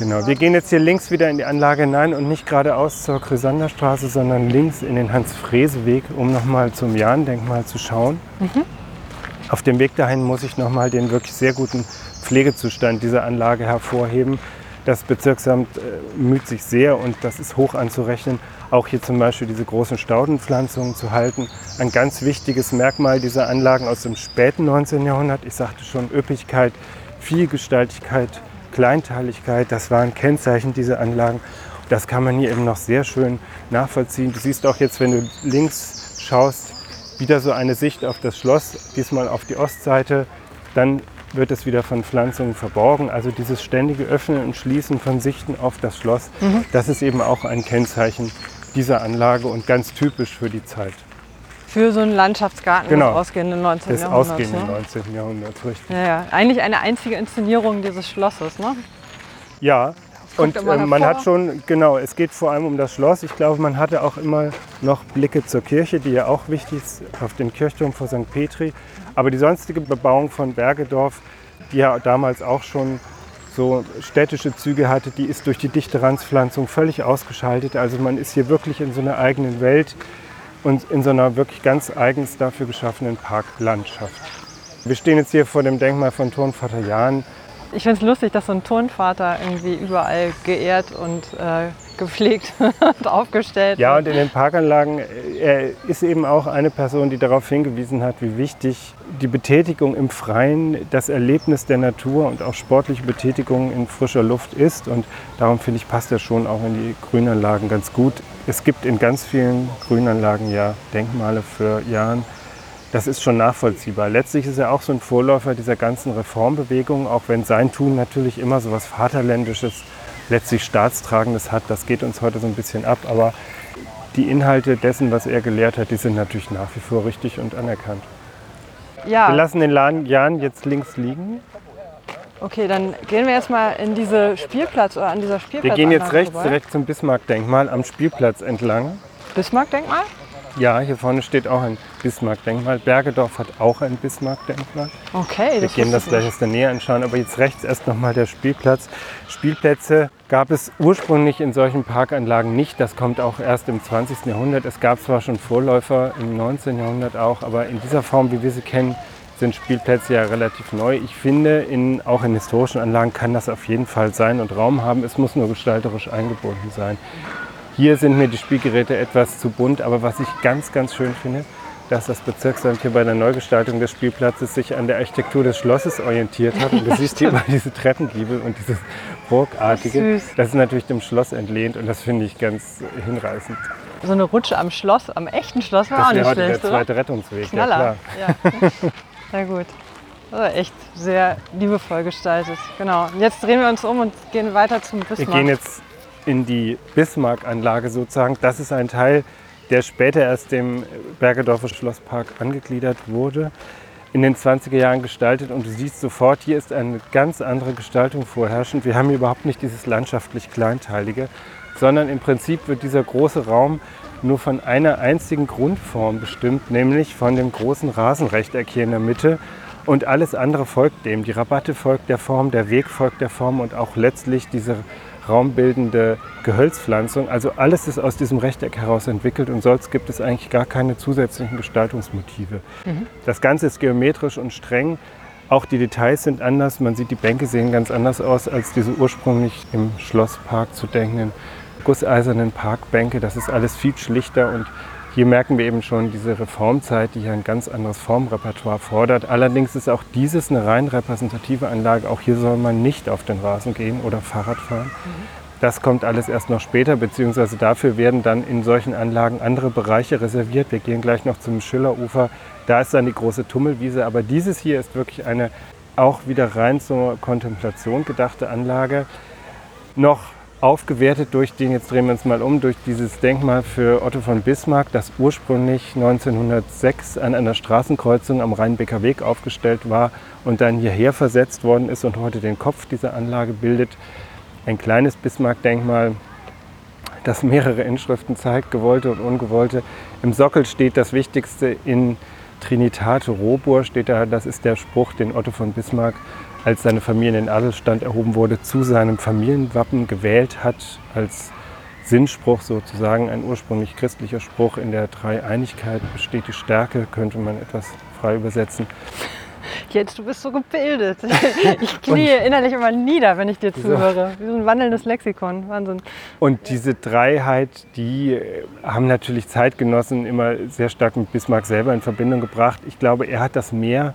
Genau, wir gehen jetzt hier links wieder in die Anlage hinein und nicht geradeaus zur Chrysanderstraße, sondern links in den Hans-Frese-Weg, um nochmal zum Jahn-Denkmal zu schauen. Auf dem Weg dahin muss ich nochmal den wirklich sehr guten Pflegezustand dieser Anlage hervorheben. Das Bezirksamt äh, müht sich sehr und das ist hoch anzurechnen, auch hier zum Beispiel diese großen Staudenpflanzungen zu halten. Ein ganz wichtiges Merkmal dieser Anlagen aus dem späten 19. Jahrhundert. Ich sagte schon, Üppigkeit, Vielgestaltigkeit, Kleinteiligkeit, das waren Kennzeichen dieser Anlagen. Das kann man hier eben noch sehr schön nachvollziehen. Du siehst auch jetzt, wenn du links schaust, wieder so eine Sicht auf das Schloss, diesmal auf die Ostseite. Dann wird es wieder von Pflanzungen verborgen. Also dieses ständige Öffnen und Schließen von Sichten auf das Schloss, das ist eben auch ein Kennzeichen dieser Anlage und ganz typisch für die Zeit Für so einen Landschaftsgarten Genau. des ausgehenden 19. des Jahrhunderts. ausgehenden ne? 19. Jahrhunderts. Richtig. Ja, ja, eigentlich eine einzige Inszenierung dieses Schlosses. Ne? Ja, und äh, man hat schon, genau, es geht vor allem um das Schloss. Ich glaube, man hatte auch immer noch Blicke zur Kirche, die ja auch wichtig ist, auf den Kirchturm vor St. Petri. Aber die sonstige Bebauung von Bergedorf, die ja damals auch schon so städtische Züge hatte, die ist durch die dichte Ranzpflanzung völlig ausgeschaltet. Also man ist hier wirklich in so einer eigenen Welt und in so einer wirklich ganz eigens dafür geschaffenen Parklandschaft. Wir stehen jetzt hier vor dem Denkmal von Turnvater Jahn. Ich finde es lustig, dass so ein Turnvater irgendwie überall geehrt und äh, gepflegt und aufgestellt. Ja, und in den Parkanlagen, äh, er ist eben auch eine Person, die darauf hingewiesen hat, wie wichtig die Betätigung im Freien, das Erlebnis der Natur und auch sportliche Betätigung in frischer Luft ist. Und darum finde ich, passt er schon auch in die Grünanlagen ganz gut. Es gibt in ganz vielen Grünanlagen ja Denkmale für Jahren. Das ist schon nachvollziehbar. Letztlich ist er auch so ein Vorläufer dieser ganzen Reformbewegung, auch wenn sein Tun natürlich immer so was Vaterländisches, letztlich Staatstragendes hat. Das geht uns heute so ein bisschen ab. Aber die Inhalte dessen, was er gelehrt hat, die sind natürlich nach wie vor richtig und anerkannt. Ja. Wir lassen den Laden Jan jetzt links liegen. Okay, dann gehen wir jetzt mal in diese Spielplatz oder an dieser Spielplatz. Wir gehen jetzt rechts direkt zum Bismarck-Denkmal am Spielplatz entlang. Bismarck-Denkmal? Ja, hier vorne steht auch ein Bismarck-Denkmal. Bergedorf hat auch ein Bismarck-Denkmal. Okay, Wir das gehen das gleich ich aus der Nähe anschauen, aber jetzt rechts erst nochmal der Spielplatz. Spielplätze gab es ursprünglich in solchen Parkanlagen nicht. Das kommt auch erst im 20. Jahrhundert. Es gab zwar schon Vorläufer im 19. Jahrhundert auch, aber in dieser Form, wie wir sie kennen, sind Spielplätze ja relativ neu. Ich finde, in, auch in historischen Anlagen kann das auf jeden Fall sein und Raum haben. Es muss nur gestalterisch eingebunden sein. Hier sind mir die Spielgeräte etwas zu bunt, aber was ich ganz, ganz schön finde, dass das Bezirksamt hier bei der Neugestaltung des Spielplatzes sich an der Architektur des Schlosses orientiert hat. Und du siehst hier immer diese Treppengiebel und dieses Burgartige. Süß. Das ist natürlich dem Schloss entlehnt und das finde ich ganz hinreißend. So eine Rutsche am Schloss, am echten Schloss war Das auch nicht heute der schlecht, oder? zweite Rettungsweg. Ja, Knaller. klar. Ja, Sehr gut. Also echt sehr liebevoll gestaltet. Genau. Und jetzt drehen wir uns um und gehen weiter zum Bismarck. Wir gehen jetzt in die Bismarck-Anlage sozusagen. Das ist ein Teil, der später erst dem Bergedorfer Schlosspark angegliedert wurde, in den 20er Jahren gestaltet. Und du siehst sofort, hier ist eine ganz andere Gestaltung vorherrschend. Wir haben hier überhaupt nicht dieses landschaftlich Kleinteilige, sondern im Prinzip wird dieser große Raum nur von einer einzigen Grundform bestimmt, nämlich von dem großen Rasenrechteck hier in der Mitte. Und alles andere folgt dem. Die Rabatte folgt der Form, der Weg folgt der Form und auch letztlich diese raumbildende Gehölzpflanzung. Also alles ist aus diesem Rechteck heraus entwickelt und sonst gibt es eigentlich gar keine zusätzlichen Gestaltungsmotive. Das Ganze ist geometrisch und streng. Auch die Details sind anders. Man sieht, die Bänke sehen ganz anders aus als diese ursprünglich im Schlosspark zu denkenden gusseisernen Parkbänke. Das ist alles viel schlichter und hier merken wir eben schon diese Reformzeit, die hier ein ganz anderes Formrepertoire fordert. Allerdings ist auch dieses eine rein repräsentative Anlage. Auch hier soll man nicht auf den Rasen gehen oder Fahrrad fahren. Das kommt alles erst noch später, beziehungsweise dafür werden dann in solchen Anlagen andere Bereiche reserviert. Wir gehen gleich noch zum Schillerufer. Da ist dann die große Tummelwiese. Aber dieses hier ist wirklich eine auch wieder rein zur Kontemplation gedachte Anlage. Noch aufgewertet durch den, jetzt drehen wir uns mal um, durch dieses Denkmal für Otto von Bismarck, das ursprünglich 1906 an einer Straßenkreuzung am Rheinbecker Weg aufgestellt war und dann hierher versetzt worden ist und heute den Kopf dieser Anlage bildet. Ein kleines Bismarck-Denkmal, das mehrere Inschriften zeigt, gewollte und ungewollte. Im Sockel steht das Wichtigste in Trinitate Robur, steht da, das ist der Spruch, den Otto von Bismarck als seine Familie in den Adelsstand erhoben wurde, zu seinem Familienwappen gewählt hat, als Sinnspruch sozusagen, ein ursprünglich christlicher Spruch. In der Dreieinigkeit besteht die Stärke, könnte man etwas frei übersetzen. Jetzt, du bist so gebildet. Ich knie innerlich immer nieder, wenn ich dir zuhöre. Wie so ein wandelndes Lexikon. Wahnsinn. Und diese Dreiheit, die äh, haben natürlich Zeitgenossen immer sehr stark mit Bismarck selber in Verbindung gebracht. Ich glaube, er hat das mehr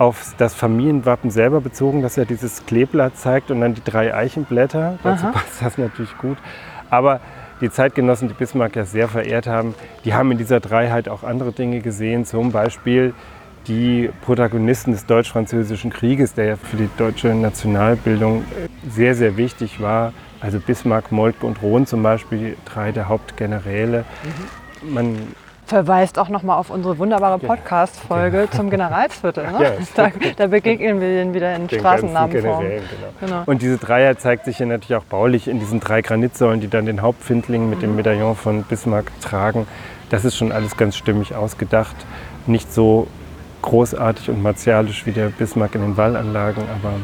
auf das Familienwappen selber bezogen, dass er dieses Kleeblatt zeigt und dann die drei Eichenblätter. Dazu Aha. passt das natürlich gut. Aber die Zeitgenossen, die Bismarck ja sehr verehrt haben, die haben in dieser Dreiheit auch andere Dinge gesehen. Zum Beispiel die Protagonisten des Deutsch-Französischen Krieges, der ja für die deutsche Nationalbildung äh, sehr, sehr wichtig war. Also Bismarck, Moltke und Rohn zum Beispiel, die drei der Hauptgeneräle. Man Verweist auch nochmal auf unsere wunderbare Podcast-Folge zum Generalsviertel. Ne? Ja, da, da begegnen wir ihnen wieder in den Straßennamenform. genau. Genau. Und diese Dreier zeigt sich hier natürlich auch baulich in diesen drei Granitsäulen, die dann den Hauptfindling mit dem Medaillon von Bismarck tragen. Das ist schon alles ganz stimmig ausgedacht. Nicht so großartig und martialisch wie der Bismarck in den Wallanlagen, aber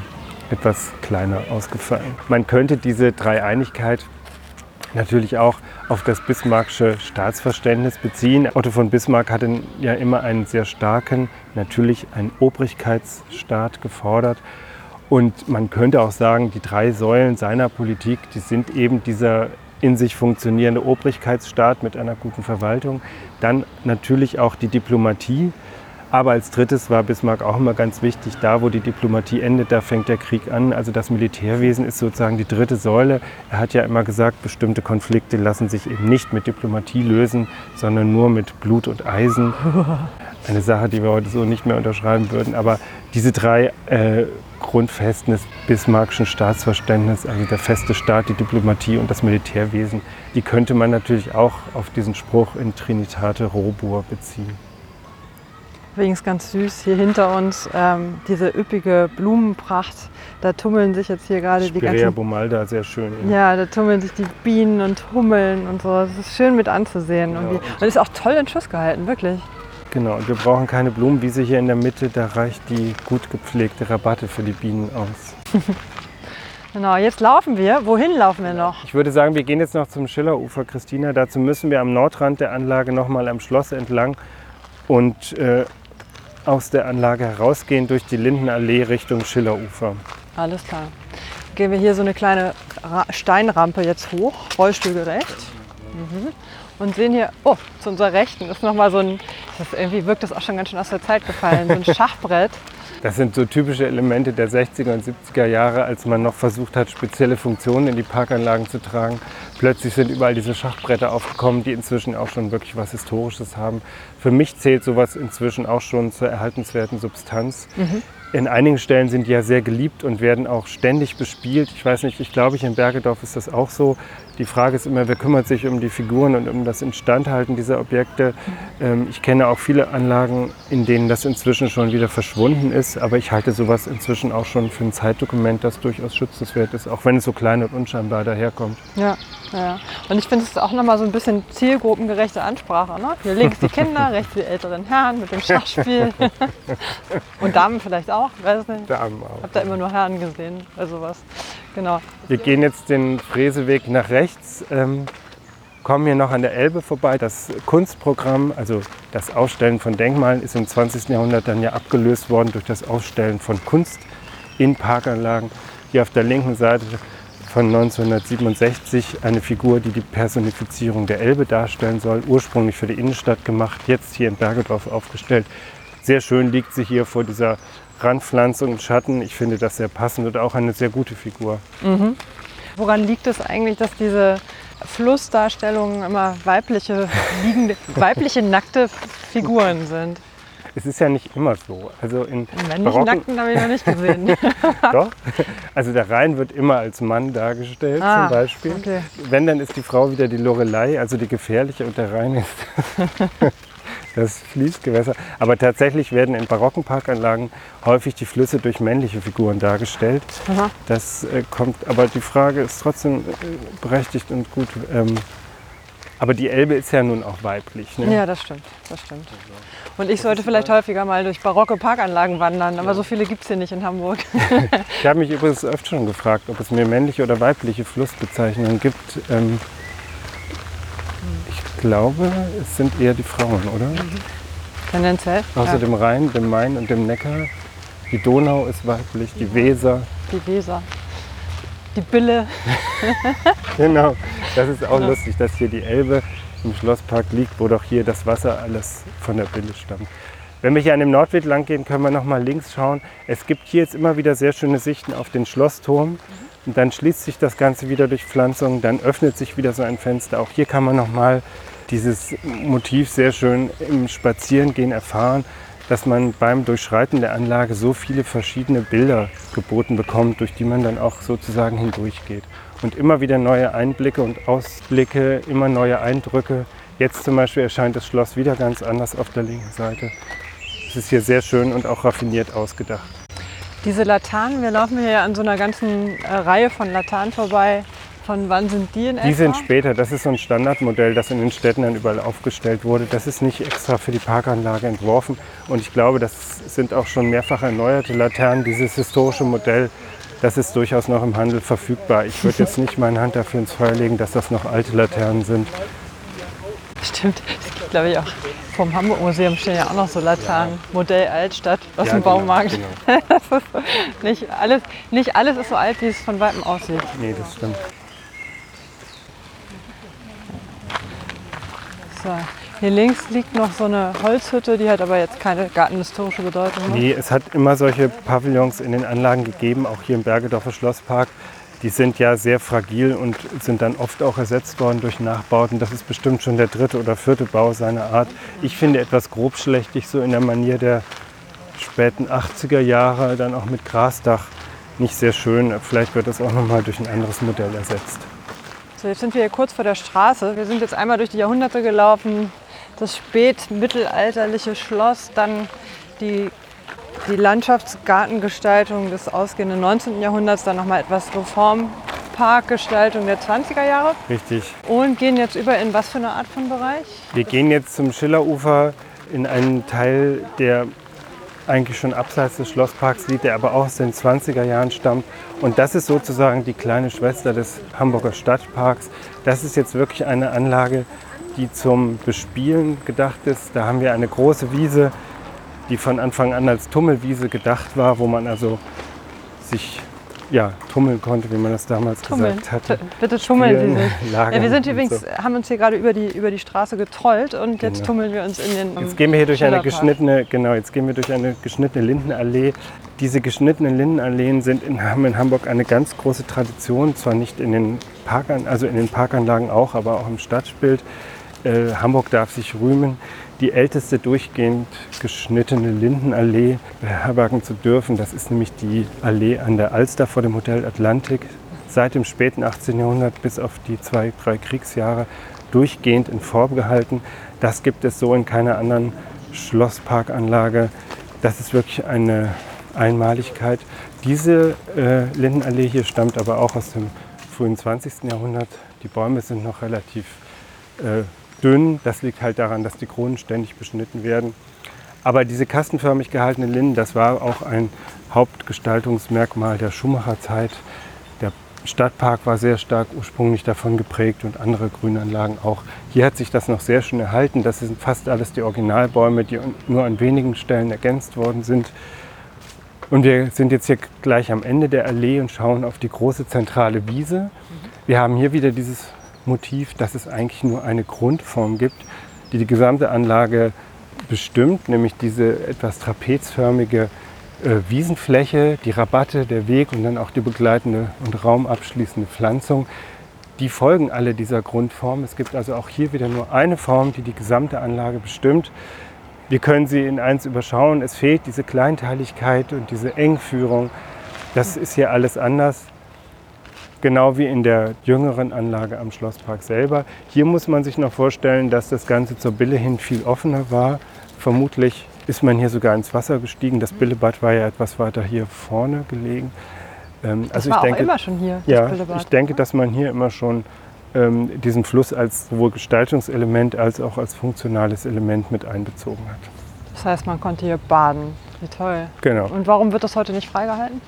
etwas kleiner ausgefallen. Man könnte diese Dreieinigkeit natürlich auch auf das bismarckische Staatsverständnis beziehen. Otto von Bismarck hatte ja immer einen sehr starken, natürlich einen Obrigkeitsstaat gefordert. Und man könnte auch sagen, die drei Säulen seiner Politik, die sind eben dieser in sich funktionierende Obrigkeitsstaat mit einer guten Verwaltung. Dann natürlich auch die Diplomatie. Aber als drittes war Bismarck auch immer ganz wichtig, da wo die Diplomatie endet, da fängt der Krieg an. Also das Militärwesen ist sozusagen die dritte Säule. Er hat ja immer gesagt, bestimmte Konflikte lassen sich eben nicht mit Diplomatie lösen, sondern nur mit Blut und Eisen. Eine Sache, die wir heute so nicht mehr unterschreiben würden. Aber diese drei äh, Grundfesten des Bismarckschen Staatsverständnisses, also der feste Staat, die Diplomatie und das Militärwesen, die könnte man natürlich auch auf diesen Spruch in Trinitate Robur beziehen. Übrigens ganz süß, hier hinter uns ähm, diese üppige Blumenpracht. Da tummeln sich jetzt hier gerade die ganzen... Bumalda, sehr schön. Ja, da tummeln sich die Bienen und Hummeln und so. Das ist schön mit anzusehen. Ja, irgendwie. und- und ist auch toll in Schuss gehalten, wirklich. Genau, und wir brauchen keine Blumenwiese hier in der Mitte, da reicht die gut gepflegte Rabatte für die Bienen aus. Genau, jetzt laufen wir. Wohin laufen wir noch? Ich würde sagen, wir gehen jetzt noch zum Schillerufer, Christina. Dazu müssen wir am Nordrand der Anlage nochmal am Schloss entlang und äh, aus der Anlage herausgehen durch die Lindenallee Richtung Schillerufer. Alles klar. Gehen wir hier so eine kleine Ra Steinrampe jetzt hoch, rollstuhlgerecht. Mhm. Und sehen hier, oh, zu unserer Rechten ist nochmal so ein, das irgendwie wirkt das auch schon ganz schön aus der Zeit gefallen, so ein Schachbrett. Das sind so typische Elemente der 60er und 70er Jahre, als man noch versucht hat, spezielle Funktionen in die Parkanlagen zu tragen. Plötzlich sind überall diese Schachbretter aufgekommen, die inzwischen auch schon wirklich was Historisches haben. Für mich zählt sowas inzwischen auch schon zur erhaltenswerten Substanz. In einigen Stellen sind die ja sehr geliebt und werden auch ständig bespielt. Ich weiß nicht, ich glaube, hier in Bergedorf ist das auch so. Die Frage ist immer, wer kümmert sich um die Figuren und um das Instandhalten dieser Objekte. Ähm, ich kenne auch viele Anlagen, in denen das inzwischen schon wieder verschwunden ist, aber ich halte sowas inzwischen auch schon für ein Zeitdokument, das durchaus schützenswert ist, auch wenn es so klein und unscheinbar daherkommt. Ja, ja. Und ich finde es auch nochmal so ein bisschen zielgruppengerechte Ansprache. Ne? Hier links die Kinder, rechts die älteren Herren mit dem Schachspiel. Und Damen vielleicht auch, weiß nicht. Damen auch. Hab da immer nur Herren gesehen bei sowas. Genau. Wir gehen jetzt den Fräseweg nach rechts, ähm, kommen hier noch an der Elbe vorbei. Das Kunstprogramm, also das Ausstellen von Denkmalen, ist im 20. Jahrhundert dann ja abgelöst worden durch das Ausstellen von Kunst in Parkanlagen. Hier auf der linken Seite von 1967 eine Figur, die die Personifizierung der Elbe darstellen soll, ursprünglich für die Innenstadt gemacht, jetzt hier in Bergedorf aufgestellt. Sehr schön liegt sie hier vor dieser Randpflanzung im Schatten. Ich finde das sehr passend und auch eine sehr gute Figur. Woran liegt es eigentlich, dass diese Flussdarstellungen immer weibliche, liegende, weibliche nackte Figuren sind? Es ist ja nicht immer so. Also in männlichen barocken, Nackten habe ich noch nicht gesehen. doch. Also der Rhein wird immer als Mann dargestellt Ah, zum Beispiel. okay. Wenn, dann ist die Frau wieder die Lorelei, also die gefährliche und der Rhein ist das Fließgewässer. Aber tatsächlich werden in barocken Parkanlagen häufig die Flüsse durch männliche Figuren dargestellt. Aha. Das äh, kommt, aber die Frage ist trotzdem äh, berechtigt und gut. Ähm, aber die Elbe ist ja nun auch weiblich. Ne? Ja, das stimmt, das stimmt. Und ich sollte vielleicht häufiger mal durch barocke Parkanlagen wandern, aber so viele gibt es hier nicht in Hamburg. Ich habe mich übrigens öfter schon gefragt, ob es mir männliche oder weibliche Flussbezeichnungen gibt. Ähm, ich glaube, es sind eher die Frauen, oder? Tendenziell. Außer ja, dem Rhein, dem Main und dem Neckar. Die Donau ist weiblich, die Weser. die Weser. Die Bille. Genau, das ist auch lustig, dass hier die Elbe im Schlosspark liegt, wo doch hier das Wasser alles von der Bille stammt. Wenn wir hier an dem Nordweg lang gehen, können wir noch mal links schauen. Es gibt hier jetzt immer wieder sehr schöne Sichten auf den Schlossturm. Und dann schließt sich das Ganze wieder durch Pflanzung, dann öffnet sich wieder so ein Fenster. Auch hier kann man noch mal dieses Motiv sehr schön im Spazierengehen erfahren, dass man beim Durchschreiten der Anlage so viele verschiedene Bilder geboten bekommt, durch die man dann auch sozusagen hindurchgeht. Und immer wieder neue Einblicke und Ausblicke, immer neue Eindrücke. Jetzt zum Beispiel erscheint das Schloss wieder ganz anders auf der linken Seite. Es ist hier sehr schön und auch raffiniert ausgedacht. Diese Laternen, wir laufen hier an so einer ganzen äh, Reihe von Laternen vorbei. Von wann sind die in etwa? Die sind später, das ist so ein Standardmodell, das in den Städten dann überall aufgestellt wurde. Das ist nicht extra für die Parkanlage entworfen. Und ich glaube, das sind auch schon mehrfach erneuerte Laternen. Dieses historische Modell, das ist durchaus noch im Handel verfügbar. Ich würde jetzt nicht meine Hand dafür ins Feuer legen, dass das noch alte Laternen sind. Stimmt, gibt glaube ich auch vom Hamburg Museum stehen ja auch noch so Laternen. Ja. Modell Altstadt aus ja, dem genau, Baumarkt. Genau. das nicht, alles, nicht alles ist so alt, wie es von weitem aussieht. Nee, das stimmt. So. Hier links liegt noch so eine Holzhütte, die hat aber jetzt keine gartenhistorische Bedeutung. Ne? Nee, es hat immer solche Pavillons in den Anlagen gegeben, auch hier im Bergedorfer Schlosspark. Die sind ja sehr fragil und sind dann oft auch ersetzt worden durch Nachbauten. Das ist bestimmt schon der dritte oder vierte Bau seiner Art. Ich finde etwas grobschlächtig, so in der Manier der späten 80er Jahre, dann auch mit Grasdach. Nicht sehr schön. Vielleicht wird das auch nochmal durch ein anderes Modell ersetzt. So, jetzt sind wir hier kurz vor der Straße. Wir sind jetzt einmal durch die Jahrhunderte gelaufen. Das spätmittelalterliche Schloss, dann die, die Landschaftsgartengestaltung des ausgehenden 19. Jahrhunderts, dann nochmal etwas Reformparkgestaltung der 20er Jahre. Richtig. Und gehen jetzt über in was für eine Art von Bereich? Wir gehen jetzt zum Schillerufer in einen Teil, der eigentlich schon abseits des Schlossparks liegt, der aber auch aus den 20er Jahren stammt. Und das ist sozusagen die kleine Schwester des Hamburger Stadtparks. Das ist jetzt wirklich eine Anlage, die zum Bespielen gedacht ist. Da haben wir eine große Wiese, die von Anfang an als Tummelwiese gedacht war, wo man also sich ja, tummeln konnte, wie man das damals Tummeln. gesagt hatte. Bitte tummeln Sie Ja, wir sind übrigens, so. haben uns hier gerade über die, über die Straße getrollt und jetzt Genau. tummeln wir uns in den. Jetzt gehen wir hier durch eine geschnittene, genau, jetzt gehen wir durch eine geschnittene Lindenallee. Diese geschnittenen Lindenalleen sind in, haben in Hamburg eine ganz große Tradition, zwar nicht in den Parkan, also in den Parkanlagen auch, aber auch im Stadtbild. Äh, Hamburg darf sich rühmen, die älteste durchgehend geschnittene Lindenallee beherbergen zu dürfen. Das ist nämlich die Allee an der Alster vor dem Hotel Atlantik. Seit dem späten 18. Jahrhundert bis auf die zwei, drei Kriegsjahre durchgehend in Form gehalten. Das gibt es so in keiner anderen Schlossparkanlage. Das ist wirklich eine Einmaligkeit. Diese äh, Lindenallee hier stammt aber auch aus dem frühen 20. Jahrhundert. Die Bäume sind noch relativ äh, dünn. Das liegt halt daran, dass die Kronen ständig beschnitten werden. Aber diese kastenförmig gehaltenen Linden, das war auch ein Hauptgestaltungsmerkmal der Schumacherzeit. Der Stadtpark war sehr stark ursprünglich davon geprägt und andere Grünanlagen auch. Hier hat sich das noch sehr schön erhalten. Das sind fast alles die Originalbäume, die nur an wenigen Stellen ergänzt worden sind. Und wir sind jetzt hier gleich am Ende der Allee und schauen auf die große zentrale Wiese. Wir haben hier wieder dieses Motiv, dass es eigentlich nur eine Grundform gibt, die die gesamte Anlage bestimmt, nämlich diese etwas trapezförmige äh, Wiesenfläche, die Rabatte, der Weg und dann auch die begleitende und raumabschließende Pflanzung. Die folgen alle dieser Grundform. Es gibt also auch hier wieder nur eine Form, die die gesamte Anlage bestimmt. Wir können sie in eins überschauen. Es fehlt diese Kleinteiligkeit und diese Engführung. Das ist hier alles anders. Genau wie in der jüngeren Anlage am Schlosspark selber. Hier muss man sich noch vorstellen, dass das Ganze zur Bille hin viel offener war. Vermutlich ist man hier sogar ins Wasser gestiegen. Das Billebad war ja etwas weiter hier vorne gelegen. Ähm, Das war auch immer schon hier, das ja, Billebad. ich denke, dass man hier immer schon ähm, diesen Fluss als sowohl Gestaltungselement als auch als funktionales Element mit einbezogen hat. Das heißt, man konnte hier baden. Wie toll. Genau. Und warum wird das heute nicht freigehalten?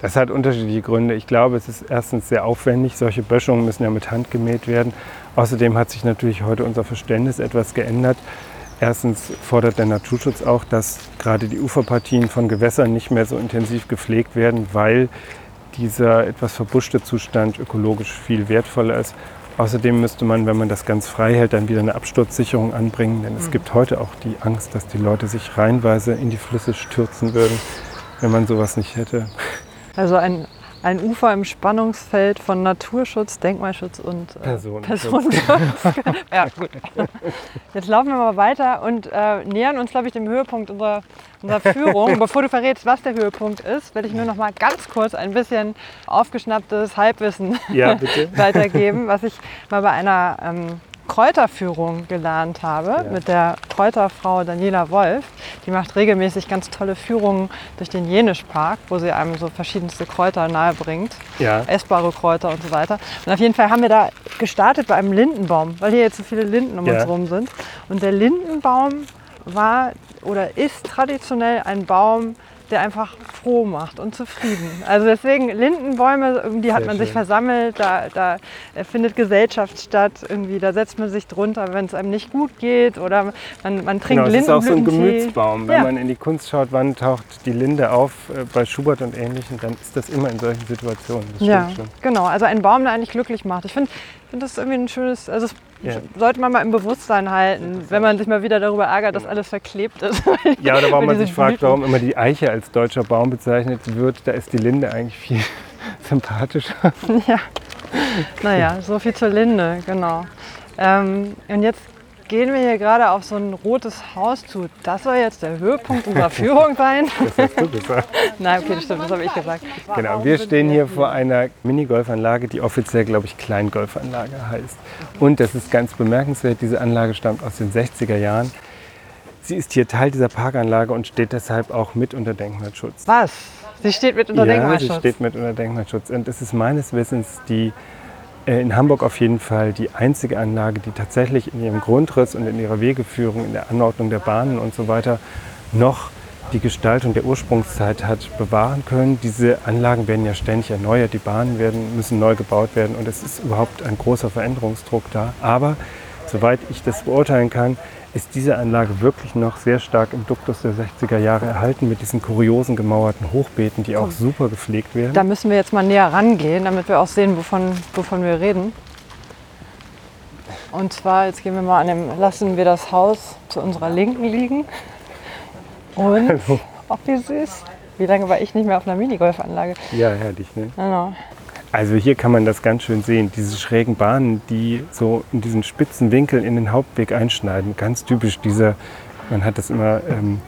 Das hat unterschiedliche Gründe. Ich glaube, es ist erstens sehr aufwendig. Solche Böschungen müssen ja mit Hand gemäht werden. Außerdem hat sich natürlich heute unser Verständnis etwas geändert. Erstens fordert der Naturschutz auch, dass gerade die Uferpartien von Gewässern nicht mehr so intensiv gepflegt werden, weil dieser etwas verbuschte Zustand ökologisch viel wertvoller ist. Außerdem müsste man, wenn man das ganz frei hält, dann wieder eine Absturzsicherung anbringen, denn es gibt heute auch die Angst, dass die Leute sich reihenweise in die Flüsse stürzen würden, wenn man sowas nicht hätte. Also ein, ein Ufer im Spannungsfeld von Naturschutz, Denkmalschutz und äh, Personenschutz. Personenschutz. ja, gut. Jetzt laufen wir mal weiter und äh, nähern uns, glaube ich, dem Höhepunkt unserer, unserer Führung. Bevor du verrätst, was der Höhepunkt ist, werde ich nur noch mal ganz kurz ein bisschen aufgeschnapptes Halbwissen Ja, weitergeben, was ich mal bei einer ähm, Kräuterführung gelernt habe Ja. mit der Kräuterfrau Daniela Wolf. Die macht regelmäßig ganz tolle Führungen durch den Jenischpark, wo sie einem so verschiedenste Kräuter nahebringt, Ja, essbare Kräuter und so weiter. Und auf jeden Fall haben wir da gestartet bei einem Lindenbaum, weil hier jetzt so viele Linden um Ja. uns rum sind. Und der Lindenbaum war oder ist traditionell ein Baum, der einfach froh macht und zufrieden. Also deswegen Lindenbäume, irgendwie hat Sehr man sich schön. versammelt, da, da findet Gesellschaft statt, irgendwie da setzt man sich drunter, wenn es einem nicht gut geht oder man, man trinkt genau, es ist auch so ein. Gemütsbaum. Wenn Ja. man in die Kunstschau-Wand taucht die Linde auf äh, bei Schubert und Ähnlichem, dann ist das immer in solchen Situationen. Das Ja, schon. genau. Also ein Baum, der eigentlich glücklich macht. Ich finde, finde das irgendwie ein schönes, also das Ja. sollte man mal im Bewusstsein halten, wenn man sich mal wieder darüber ärgert, dass alles verklebt ist. Ja, oder warum man sich fragt, warum immer die Eiche als deutscher Baum bezeichnet wird, da ist die Linde eigentlich viel sympathischer. Ja, naja, so viel zur Linde, genau. Ähm, und jetzt gehen wir hier gerade auf so ein rotes Haus zu. Das soll jetzt der Höhepunkt unserer Führung sein? Das hast du gesagt. Nein, okay, das stimmt, das habe ich gesagt. Genau, wir stehen hier vor einer Minigolfanlage, die offiziell, glaube ich, Kleingolfanlage heißt. Und das ist ganz bemerkenswert, diese Anlage stammt aus den 60er Jahren. Sie ist hier Teil dieser Parkanlage und steht deshalb auch mit unter Denkmalschutz. Was? Sie steht mit unter ja, Denkmalschutz. sie steht mit unter Denkmalschutz. Und es ist meines Wissens die, in Hamburg auf jeden Fall die einzige Anlage, die tatsächlich in ihrem Grundriss und in ihrer Wegeführung, in der Anordnung der Bahnen und so weiter noch die Gestaltung der Ursprungszeit hat bewahren können. Diese Anlagen werden ja ständig erneuert, die Bahnen werden, müssen neu gebaut werden und es ist überhaupt ein großer Veränderungsdruck da. Aber soweit ich das beurteilen kann, ist diese Anlage wirklich noch sehr stark im Duktus der 60er Jahre erhalten mit diesen kuriosen gemauerten Hochbeeten, die auch super gepflegt werden. Da müssen wir jetzt mal näher rangehen, damit wir auch sehen, wovon, wovon wir reden. Und zwar, jetzt gehen wir mal an dem, lassen wir das Haus zu unserer Linken liegen. Und, Hallo. ach wie süß. Wie lange war ich nicht mehr auf einer Minigolfanlage? Ja, herrlich. Ne? Genau. Also hier kann man das ganz schön sehen. Diese schrägen Bahnen, die so in diesen spitzen Winkeln in den Hauptweg einschneiden. Ganz typisch dieser, man hat das immer ähm,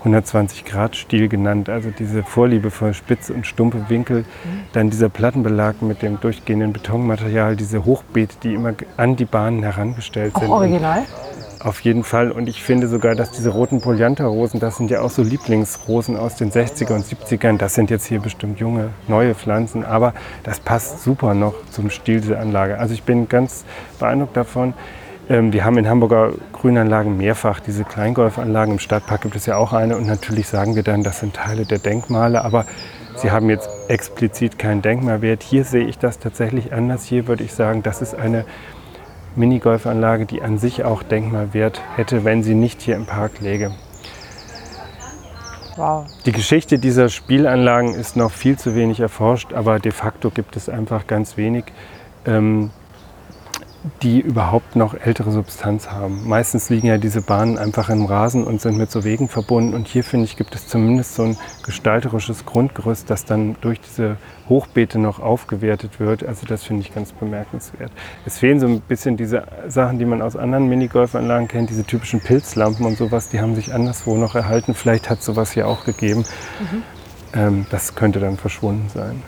120 Grad Stil genannt. Also diese Vorliebe für spitze und stumpfe Winkel. Dann dieser Plattenbelag mit dem durchgehenden Betonmaterial. Diese Hochbeete, die immer an die Bahnen herangestellt Auch sind. original? Auf jeden Fall. Und ich finde sogar, dass diese roten Polyantha-Rosen, das sind ja auch so Lieblingsrosen aus den 60er und 70ern. Das sind jetzt hier bestimmt junge, neue Pflanzen. Aber das passt super noch zum Stil dieser Anlage. Also ich bin ganz beeindruckt davon. Ähm, Wir haben in Hamburger Grünanlagen mehrfach diese Kleingolfanlagen. Im Stadtpark gibt es ja auch eine. Und natürlich sagen wir dann, das sind Teile der Denkmale. Aber sie haben jetzt explizit keinen Denkmalwert. Hier sehe ich das tatsächlich anders. Hier würde ich sagen, das ist eine Minigolfanlage, die an sich auch Denkmalwert hätte, wenn sie nicht hier im Park läge. Wow. Die Geschichte dieser Spielanlagen ist noch viel zu wenig erforscht, aber de facto gibt es einfach ganz wenig, ähm, die überhaupt noch ältere Substanz haben. Meistens liegen ja diese Bahnen einfach im Rasen und sind mit so Wegen verbunden. Und hier finde ich, gibt es zumindest so ein gestalterisches Grundgerüst, das dann durch diese Hochbeete noch aufgewertet wird. Also das finde ich ganz bemerkenswert. Es fehlen so ein bisschen diese Sachen, die man aus anderen Minigolfanlagen kennt, diese typischen Pilzlampen und sowas, die haben sich anderswo noch erhalten. Vielleicht hat es sowas hier auch gegeben. Ähm, das könnte dann verschwunden sein.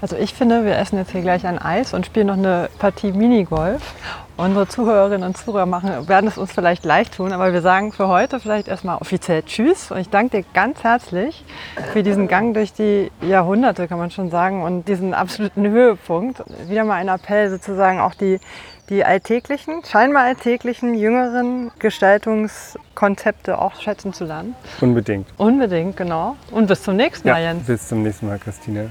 Also ich finde, wir essen jetzt hier gleich ein Eis und spielen noch eine Partie Minigolf. Unsere Zuhörerinnen und Zuhörer machen, werden es uns vielleicht leicht tun, aber wir sagen für heute vielleicht erstmal offiziell Tschüss. Und ich danke dir ganz herzlich für diesen Gang durch die Jahrhunderte, kann man schon sagen, und diesen absoluten Höhepunkt. Wieder mal ein Appell sozusagen auch die, die alltäglichen, scheinbar alltäglichen, jüngeren Gestaltungskonzepte auch schätzen zu lernen. Unbedingt. Unbedingt, genau. Und bis zum nächsten Mal, Ja, Jens. bis zum nächsten Mal, Christine.